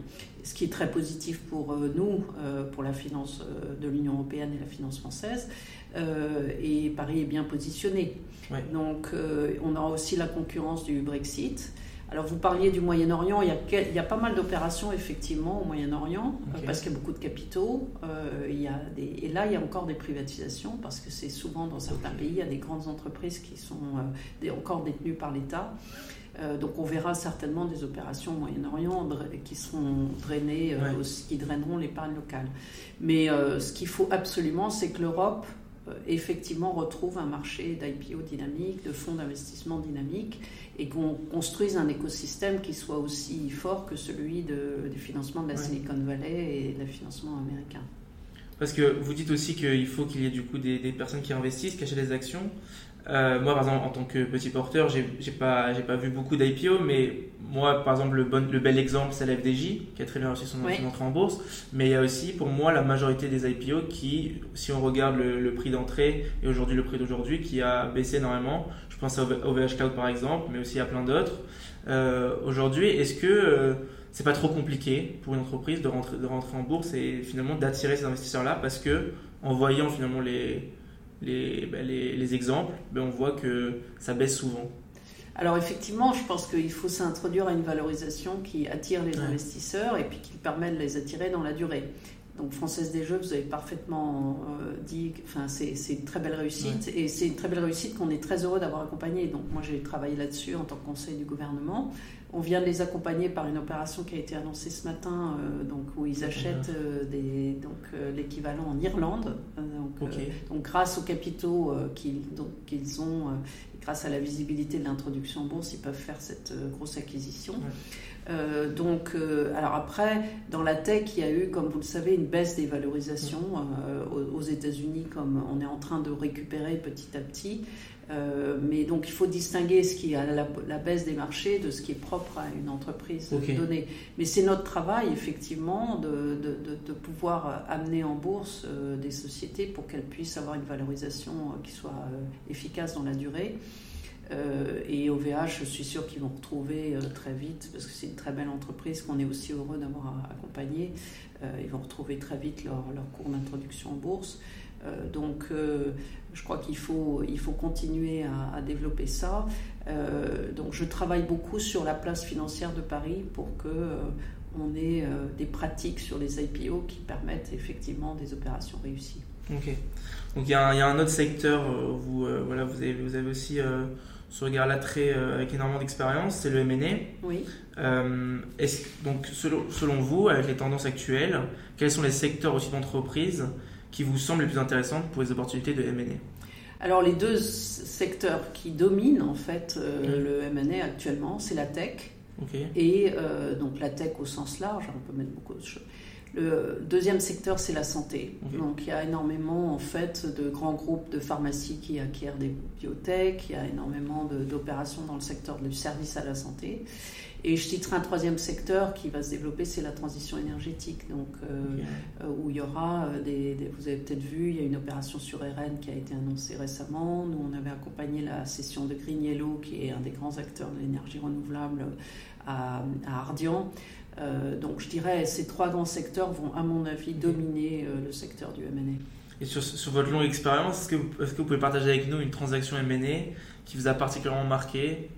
ce qui est très positif pour euh, nous, euh, pour la finance de l'Union européenne et la finance française. et Paris est bien positionné. Donc on aura aussi la concurrence du Brexit. Alors vous parliez du Moyen-Orient, il, il, y a pas mal d'opérations effectivement au Moyen-Orient, parce qu'il y a beaucoup de capitaux. il y a des, et là, il y a encore des privatisations, parce que c'est souvent dans certains pays, il y a des grandes entreprises qui sont encore détenues par l'État. Euh, donc on verra certainement des opérations au Moyen-Orient qui seront drainées, euh, qui draineront l'épargne locale. Mais euh, ce qu'il faut absolument, c'est que l'Europe effectivement retrouve un marché d'IPO dynamique, de fonds d'investissement dynamique, et qu'on construise un écosystème qui soit aussi fort que celui de, du financement de la Silicon Valley et du financement américain. Parce que vous dites aussi qu'il faut qu'il y ait du coup des, des, personnes qui investissent, qui achètent des actions. Euh, moi, par exemple, en tant que petit porteur, j'ai pas, pas vu beaucoup d'IPO, mais moi, par exemple, le, bon, le bel exemple, c'est l'FDJ, qui a très bien réussi son, entrée en bourse. Mais il y a aussi, pour moi, la majorité des IPO qui, si on regarde le, prix d'entrée et aujourd'hui le prix d'aujourd'hui, qui a baissé énormément. Je pense à OVH Cloud, par exemple, mais aussi à plein d'autres. Euh, aujourd'hui, est-ce que euh, c'est pas trop compliqué pour une entreprise de rentrer, de rentrer en bourse et finalement d'attirer ces investisseurs-là parce que en voyant finalement les ben, les, les, exemples, ben on voit que ça baisse souvent. Alors effectivement, je pense qu'il faut s'introduire à une valorisation qui attire les investisseurs et puis qui permet de les attirer dans la durée. Donc Française des Jeux, vous avez parfaitement euh, dit, enfin, c'est une très belle réussite et c'est une très belle réussite qu'on est très heureux d'avoir accompagné. Donc moi j'ai travaillé là-dessus en tant que conseil du gouvernement. On vient de les accompagner par une opération qui a été annoncée ce matin, euh, donc où ils achètent euh, des, donc l'équivalent en Irlande. Donc, donc, grâce aux capitaux qu'ils ont, grâce à la visibilité de l'introduction en bourse, ils peuvent faire cette grosse acquisition. Euh, donc, euh, alors après, dans la tech, il y a eu, comme vous le savez, une baisse des valorisations euh, aux, États-Unis, comme on est en train de récupérer petit à petit. Mais donc il faut distinguer ce qui est la, la, baisse des marchés de ce qui est propre à une entreprise donnée. Mais c'est notre travail, effectivement, de, de, de, pouvoir amener en bourse des sociétés pour qu'elles puissent avoir une valorisation qui soit efficace dans la durée. Euh, et OVH, je suis sûr qu'ils vont retrouver euh, très vite, parce que c'est une très belle entreprise qu'on est aussi heureux d'avoir accompagné. Euh, ils vont retrouver très vite leur, leur cours d'introduction en bourse. donc, je crois qu'il faut, il faut continuer à, à développer ça. donc, je travaille beaucoup sur la place financière de Paris pour que on ait des pratiques sur les IPO qui permettent effectivement des opérations réussies. Ok. Donc il y, a un autre secteur, vous, voilà, vous, avez, vous avez aussi ce regard-là très euh, avec énormément d'expérience, c'est le M&A. Oui. Euh, donc selon, selon, vous, avec les tendances actuelles, quels sont les secteurs aussi d'entreprise qui vous semblent les plus intéressants pour les opportunités de M&A Alors les deux secteurs qui dominent en fait euh, le M&A actuellement, c'est la tech. Et donc la tech au sens large, on peut mettre beaucoup de choses. Le deuxième secteur, c'est la santé. Donc, il y a énormément, en fait, de grands groupes de pharmacies qui acquièrent des biotech. Il y a énormément d'opérations dans le secteur du service à la santé. Et je citerai un troisième secteur qui va se développer, c'est la transition énergétique. Donc, euh, euh, où il y aura euh, des, Vous avez peut-être vu, il y a une opération sur RN qui a été annoncée récemment. Nous, on avait accompagné la session de Green Yellow, qui est un des grands acteurs de l'énergie renouvelable à, à Ardian. Euh, donc je dirais ces trois grands secteurs vont, à mon avis, dominer le secteur du M&A. Et sur, sur, votre longue expérience, est-ce que, est que, vous pouvez partager avec nous une transaction M&A qui vous a particulièrement marqué,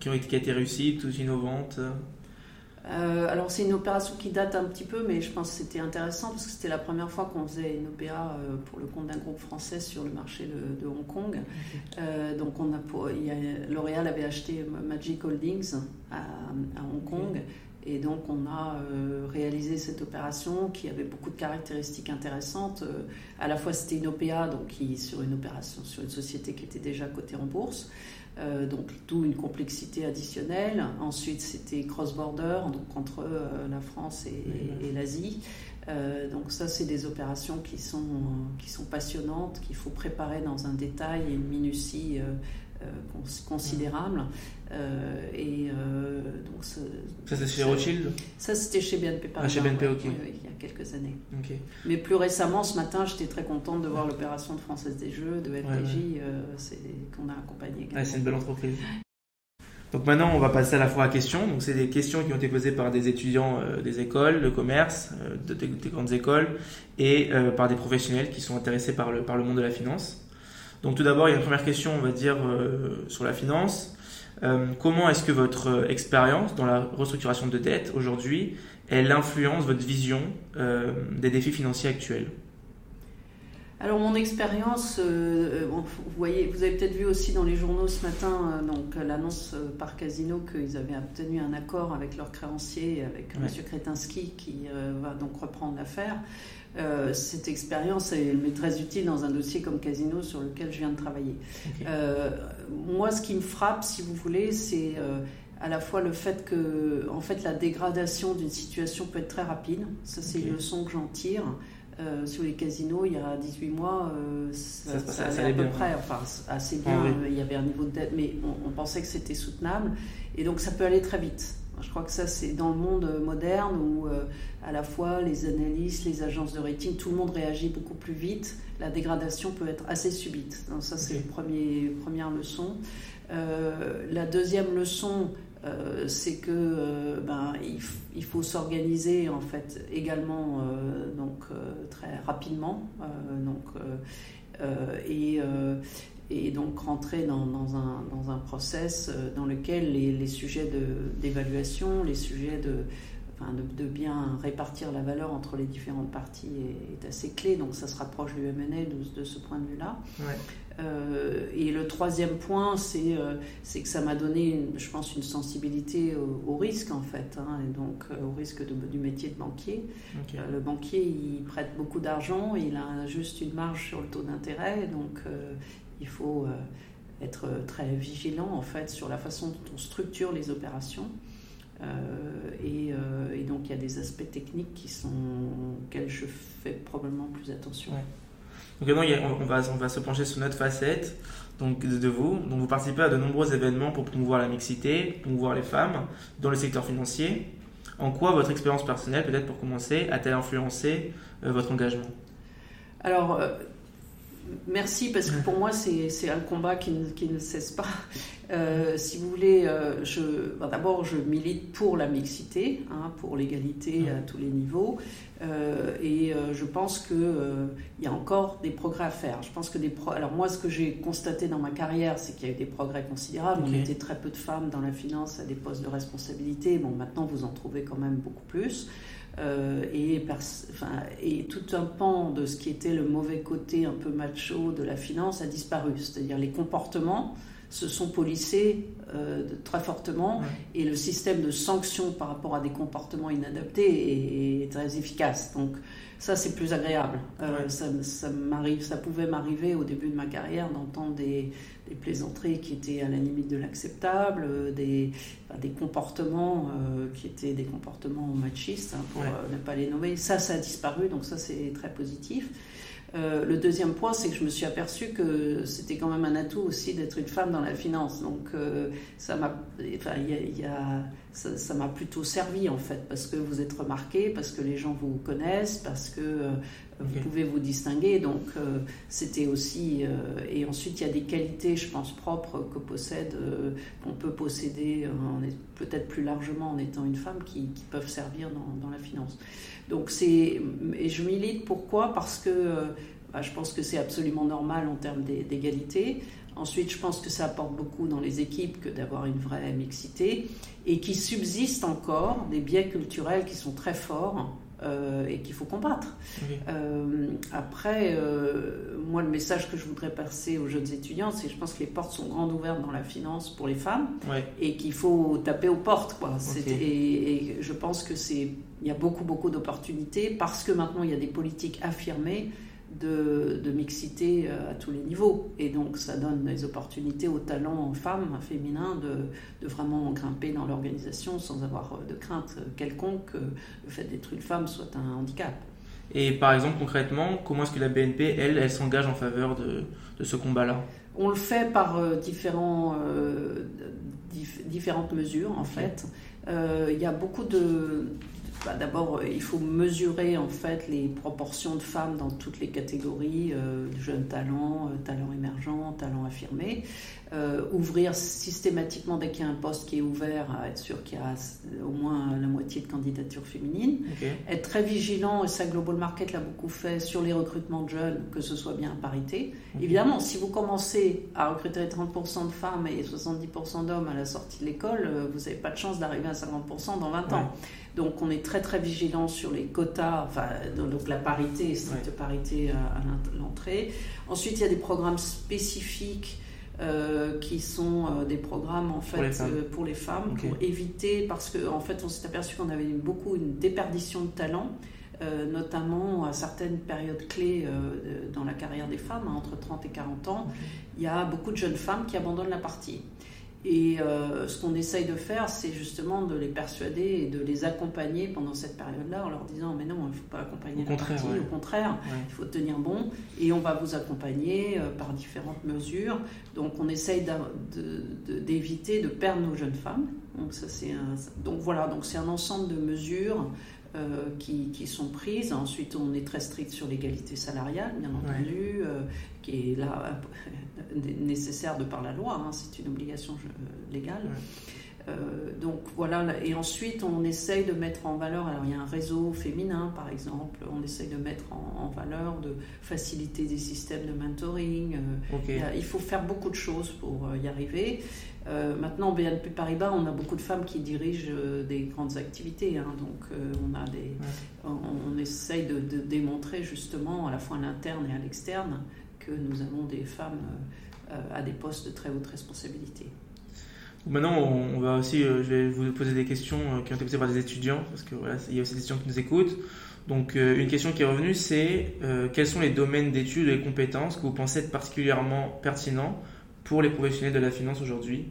qui a été réussie, toute innovante euh, alors c'est une opération qui date un petit peu, mais je pense que c'était intéressant parce que c'était la première fois qu'on faisait une OPA pour le compte d'un groupe français sur le marché de, Hong Kong. donc on a, L'Oréal avait acheté Magic Holdings à, Hong Kong. Et donc on a euh, réalisé cette opération qui avait beaucoup de caractéristiques intéressantes. Euh, à la fois c'était une OPA, donc qui, sur une opération sur une société qui était déjà cotée en bourse, euh, donc tout une complexité additionnelle. Ensuite c'était cross-border, donc entre la France et, et l'Asie. donc ça c'est des opérations qui sont, qui sont passionnantes, qu'il faut préparer dans un détail et une minutie considérable. Euh, et euh, donc ça, c'était chez Rothschild? Ça, c'était chez BNP Paribas. Ah, chez BNP, ok. il y a quelques années. Mais plus récemment, ce matin, j'étais très contente de voir l'opération de Française des Jeux, de FDJ, euh, qu'on a accompagné. c'est une belle entreprise. Donc maintenant, on va passer à la fois à questions. Donc c'est des questions qui ont été posées par des étudiants des écoles de commerce, de, des grandes écoles, et par des professionnels qui sont intéressés par le, par le monde de la finance. Donc tout d'abord, il y a une première question, on va dire, sur la finance. Euh, comment est-ce que votre euh, expérience dans la restructuration de dette aujourd'hui, elle influence votre vision euh, des défis financiers actuels? Alors mon expérience, vous voyez, vous avez peut-être vu aussi dans les journaux ce matin, donc l'annonce par Casino qu'ils avaient obtenu un accord avec leur créancier, avec M. Kretinsky, qui va donc reprendre l'affaire. Euh, cette expérience, elle m'est très utile dans un dossier comme Casino sur lequel je viens de travailler. Euh, moi, ce qui me frappe, si vous voulez, c'est euh, à la fois le fait que, en fait, la dégradation d'une situation peut être très rapide. Ça, c'est une leçon que j'en tire. sur les casinos, il y a 18 mois, ça, allait à peu près, enfin assez bien. Il y avait un niveau de dette, mais on pensait que c'était soutenable. Et donc, ça peut aller très vite. Je crois que ça, c'est dans le monde moderne où euh, à la fois les analystes, les agences de rating, tout le monde réagit beaucoup plus vite. La dégradation peut être assez subite. Donc ça, c'est la première leçon. Euh, la deuxième leçon, euh, c'est que ben, il, faut s'organiser en fait également donc très rapidement donc et et donc rentrer dans, dans, un, dans un process euh, dans lequel les, les sujets d'évaluation, les sujets de, enfin de, de, bien répartir la valeur entre les différentes parties est, assez clé. Donc ça se rapproche du M&A de, de, ce point de vue-là. Euh, et le troisième point, c'est euh, que ça m'a donné, je pense, une sensibilité au, risque en fait, hein, et donc au risque du métier de banquier. le banquier, il prête beaucoup d'argent, il a juste une marge sur le taux d'intérêt, donc il faut euh, être très vigilant en fait sur la façon dont on structure les opérations. Euh, euh, et, donc il y a des aspects techniques qui sont auxquels je fais probablement plus attention. Donc maintenant, on va, on va se pencher sur notre facette donc, de, vous. Donc vous participez à de nombreux événements pour promouvoir la mixité, promouvoir les femmes dans le secteur financier. En quoi votre expérience personnelle, peut-être pour commencer, a-t-elle influencé euh, votre engagement? Alors, merci parce que pour moi, c'est un combat qui ne, qui ne cesse pas. Euh, si vous voulez, je, ben, d'abord, je milite pour la mixité, hein, pour l'égalité à tous les niveaux. Euh, et euh, je pense qu'il euh, y a encore des progrès à faire. Je pense que des pro... Alors moi, ce que j'ai constaté dans ma carrière, c'est qu'il y a eu des progrès considérables. On était très peu de femmes dans la finance à des postes de responsabilité. Bon, maintenant, vous en trouvez quand même beaucoup plus. Et, enfin, et tout un pan de ce qui était le mauvais côté un peu macho de la finance a disparu. C'est-à-dire les comportements se sont polissés euh, très fortement et le système de sanctions par rapport à des comportements inadaptés est, très efficace. Donc ça, c'est plus agréable. Euh, ça, ça m'arrive, ça pouvait m'arriver au début de ma carrière d'entendre des, des, plaisanteries qui étaient à la limite de l'acceptable, euh, des, des comportements qui étaient des comportements machistes, hein, pour ne pas les nommer. Ça, ça a disparu, donc ça, c'est très positif. Euh, le deuxième point, c'est que je me suis aperçue que c'était quand même un atout aussi d'être une femme dans la finance. Donc euh, ça m'a, enfin, y a, ça plutôt servi en fait, parce que vous êtes remarqué, parce que les gens vous connaissent, parce que euh, vous pouvez vous distinguer. Donc c'était aussi. et ensuite, il y a des qualités, je pense, propres que possède, qu'on peut posséder peut-être plus largement en étant une femme, qui, peuvent servir dans, dans la finance. Donc c'est et je milite pourquoi Parce que euh, bah, je pense que c'est absolument normal en termes d'égalité. Ensuite, je pense que ça apporte beaucoup dans les équipes que d'avoir une vraie mixité et qui subsiste encore des biais culturels qui sont très forts euh, et qu'il faut combattre. Euh, après, moi, le message que je voudrais passer aux jeunes étudiants, c'est que je pense que les portes sont grandes ouvertes dans la finance pour les femmes et qu'il faut taper aux portes. Quoi. et, je pense que c'est il y a beaucoup, beaucoup d'opportunités parce que maintenant il y a des politiques affirmées de, mixité euh, à tous les niveaux. Et donc ça donne des opportunités aux talents femmes, féminins, de, vraiment grimper dans l'organisation sans avoir euh, de crainte quelconque que le fait d'être une femme soit un handicap. Et par exemple, concrètement, comment est-ce que la BNP, elle, elle s'engage en faveur de, ce combat-là? On le fait par euh, différents, différentes mesures, en fait. Il y a beaucoup de, bah, d'abord, euh, il faut mesurer en fait les proportions de femmes dans toutes les catégories, euh, jeunes talents, euh, talents émergents, talents affirmés. ouvrir systématiquement dès qu'il y a un poste qui est ouvert, à être sûr qu'il y a au moins la moitié de candidatures féminines. Être très vigilant, et ça Global Market l'a beaucoup fait, sur les recrutements de jeunes, que ce soit bien à parité. Évidemment, si vous commencez à recruter 30% de femmes et 70% d'hommes à la sortie de l'école, vous n'avez pas de chance d'arriver à 50% dans 20 ans. Donc on est très très vigilant sur les quotas, enfin, donc la parité, stricte parité à, l'entrée. Ensuite, il y a des programmes spécifiques euh, qui sont euh, des programmes en fait pour les femmes, pour, éviter parce qu'en en fait on s'est aperçu qu'on avait beaucoup une déperdition de talent. Euh, notamment à certaines périodes clés dans la carrière des femmes, hein, entre 30 et 40 ans, il y a beaucoup de jeunes femmes qui abandonnent la partie. Et euh, ce qu'on essaye de faire, c'est justement de les persuader et de les accompagner pendant cette période-là en leur disant Mais non, il ne faut pas accompagner la partie, au contraire, il faut tenir bon et on va vous accompagner euh, par différentes mesures. Donc on essaye d'éviter de, perdre nos jeunes femmes. Donc, ça, un, donc voilà, donc c'est un ensemble de mesures euh, qui, qui, sont prises. Ensuite, on est très strict sur l'égalité salariale, bien entendu, euh, qui est là euh, nécessaire de par la loi, hein, c'est une obligation légale. Donc voilà, et ensuite on essaye de mettre en valeur, alors il y a un réseau féminin par exemple, on essaye de mettre en, valeur, de faciliter des systèmes de mentoring. il faut faire beaucoup de choses pour y arriver. Euh, maintenant, BNP Paribas, on a beaucoup de femmes qui dirigent euh, des grandes activités. Hein, donc, euh, on, a des, on, essaye de, démontrer justement, à la fois à l'interne et à l'externe, que nous avons des femmes à des postes de très haute responsabilité. Maintenant, on, va aussi, je vais vous poser des questions qui ont été posées par des étudiants, parce qu'il voilà, y a aussi des étudiants qui nous écoutent. Donc, une question qui est revenue, c'est quels sont les domaines d'études et compétences que vous pensez être particulièrement pertinents pour les professionnels de la finance aujourd'hui?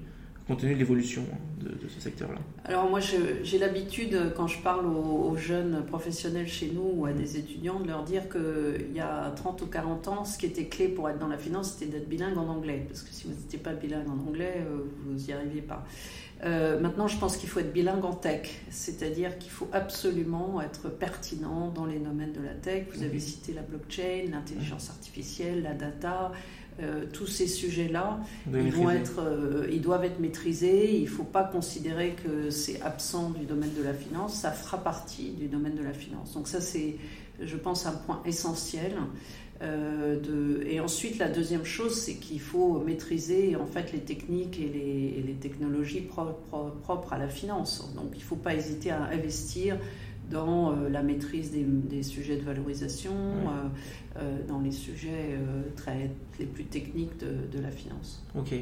Compte tenu de l'évolution de, ce secteur-là Alors moi, j'ai l'habitude, quand je parle aux, jeunes professionnels chez nous ou à des étudiants, de leur dire qu'il y a 30 ou 40 ans, ce qui était clé pour être dans la finance, c'était d'être bilingue en anglais. Parce que si vous n'étiez pas bilingue en anglais, euh, vous n'y arriviez pas. Euh, maintenant, je pense qu'il faut être bilingue en tech, c'est-à-dire qu'il faut absolument être pertinent dans les domaines de la tech. Vous avez cité la blockchain, l'intelligence artificielle, la data. Euh, tous ces sujets-là, ils, vont être, euh, ils doivent être maîtrisés. Il ne faut pas considérer que c'est absent du domaine de la finance. Ça fera partie du domaine de la finance. Donc ça, c'est, je pense, un point essentiel. Euh, de... Et ensuite, la deuxième chose, c'est qu'il faut maîtriser en fait les techniques et les, les technologies propres, propres, à la finance. Donc, il ne faut pas hésiter à investir dans euh, la maîtrise des, des, sujets de valorisation, euh, dans les sujets très, les plus techniques de, de la finance. Ok.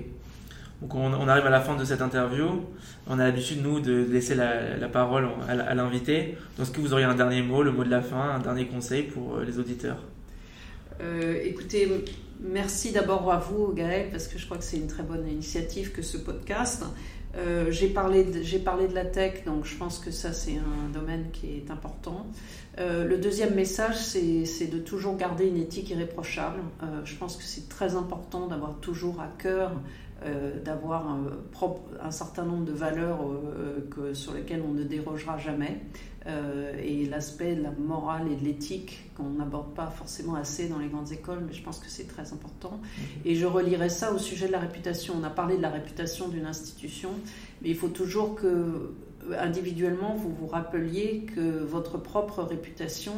Donc on, on, arrive à la fin de cette interview. On a l'habitude, nous, de laisser la, la parole à, à l'invité. Donc est-ce que vous auriez un dernier mot, le mot de la fin, un dernier conseil pour les auditeurs? Euh, écoutez, merci d'abord à vous, Gaël, parce que je crois que c'est une très bonne initiative que ce podcast. Euh, j'ai parlé, parlé de la tech, donc je pense que ça c'est un domaine qui est important. Euh, le deuxième message, c'est de toujours garder une éthique irréprochable. je pense que c'est très important d'avoir toujours à cœur d'avoir un, un, certain nombre de valeurs que, sur lesquelles on ne dérogera jamais. Euh, et l'aspect de la morale et de l'éthique qu'on n'aborde pas forcément assez dans les grandes écoles, mais je pense que c'est très important. Et je relierai ça au sujet de la réputation. On a parlé de la réputation d'une institution, mais il faut toujours que euh, individuellement vous vous rappeliez que votre propre réputation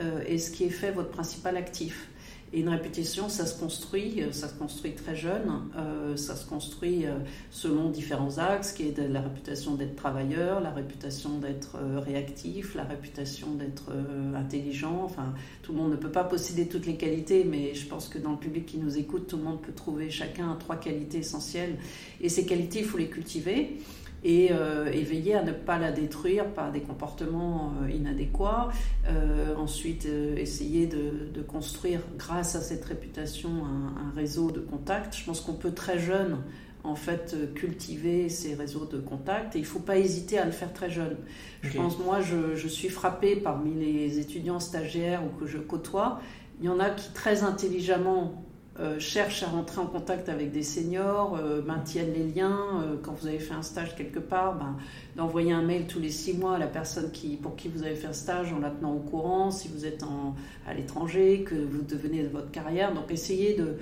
euh, est ce qui est fait votre principal actif. Et une réputation, ça se construit, euh, ça se construit très jeune, euh, ça se construit euh, selon différents axes, qui est la réputation d'être travailleur, la réputation d'être réactif, la réputation d'être intelligent. Enfin, tout le monde ne peut pas posséder toutes les qualités, mais je pense que dans le public qui nous écoute, tout le monde peut trouver chacun trois qualités essentielles. Et ces qualités, il faut les cultiver et, euh, veiller à ne pas la détruire par des comportements euh, inadéquats. Euh, ensuite, essayer de, construire, grâce à cette réputation, un, réseau de contacts. Je pense qu'on peut très jeune en fait cultiver ces réseaux de contacts et il ne faut pas hésiter à le faire très jeune. Je pense, moi, je, je, suis frappée parmi les étudiants stagiaires ou que je côtoie, il y en a qui très intelligemment euh, cherchent à rentrer en contact avec des seniors, euh, maintiennent les liens. Euh, quand vous avez fait un stage quelque part, ben, d'envoyer un mail tous les six mois à la personne qui, pour qui vous avez fait un stage en la tenant au courant, si vous êtes en, à l'étranger, que vous devenez de votre carrière. Donc essayez de,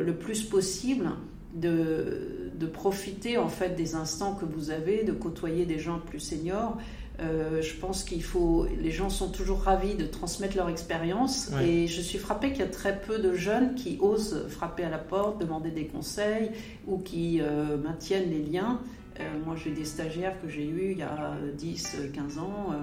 le plus possible de, de profiter en fait des instants que vous avez, de côtoyer des gens plus seniors euh, je pense qu'il faut. Les gens sont toujours ravis de transmettre leur expérience et je suis frappée qu'il y a très peu de jeunes qui osent frapper à la porte, demander des conseils ou qui euh, maintiennent les liens. Euh, moi, j'ai des stagiaires que j'ai eus il y a 10, 15 ans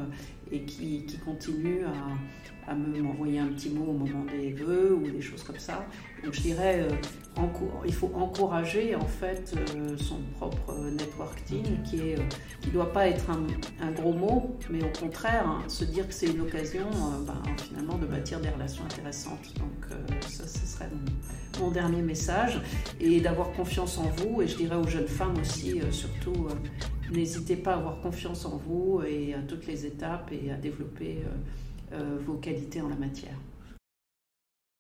et qui, qui continuent à, à m'envoyer un petit mot au moment des vœux ou des choses comme ça. Donc je dirais, euh, il faut encourager en fait euh, son propre networking qui est, euh, qui doit pas être un, gros mot, mais au contraire hein, se dire que c'est une occasion ben, finalement de bâtir des relations intéressantes. Donc ça, ce serait mon, mon, dernier message et d'avoir confiance en vous. Et je dirais aux jeunes femmes aussi, surtout, n'hésitez pas à avoir confiance en vous et à toutes les étapes et à développer vos qualités en la matière.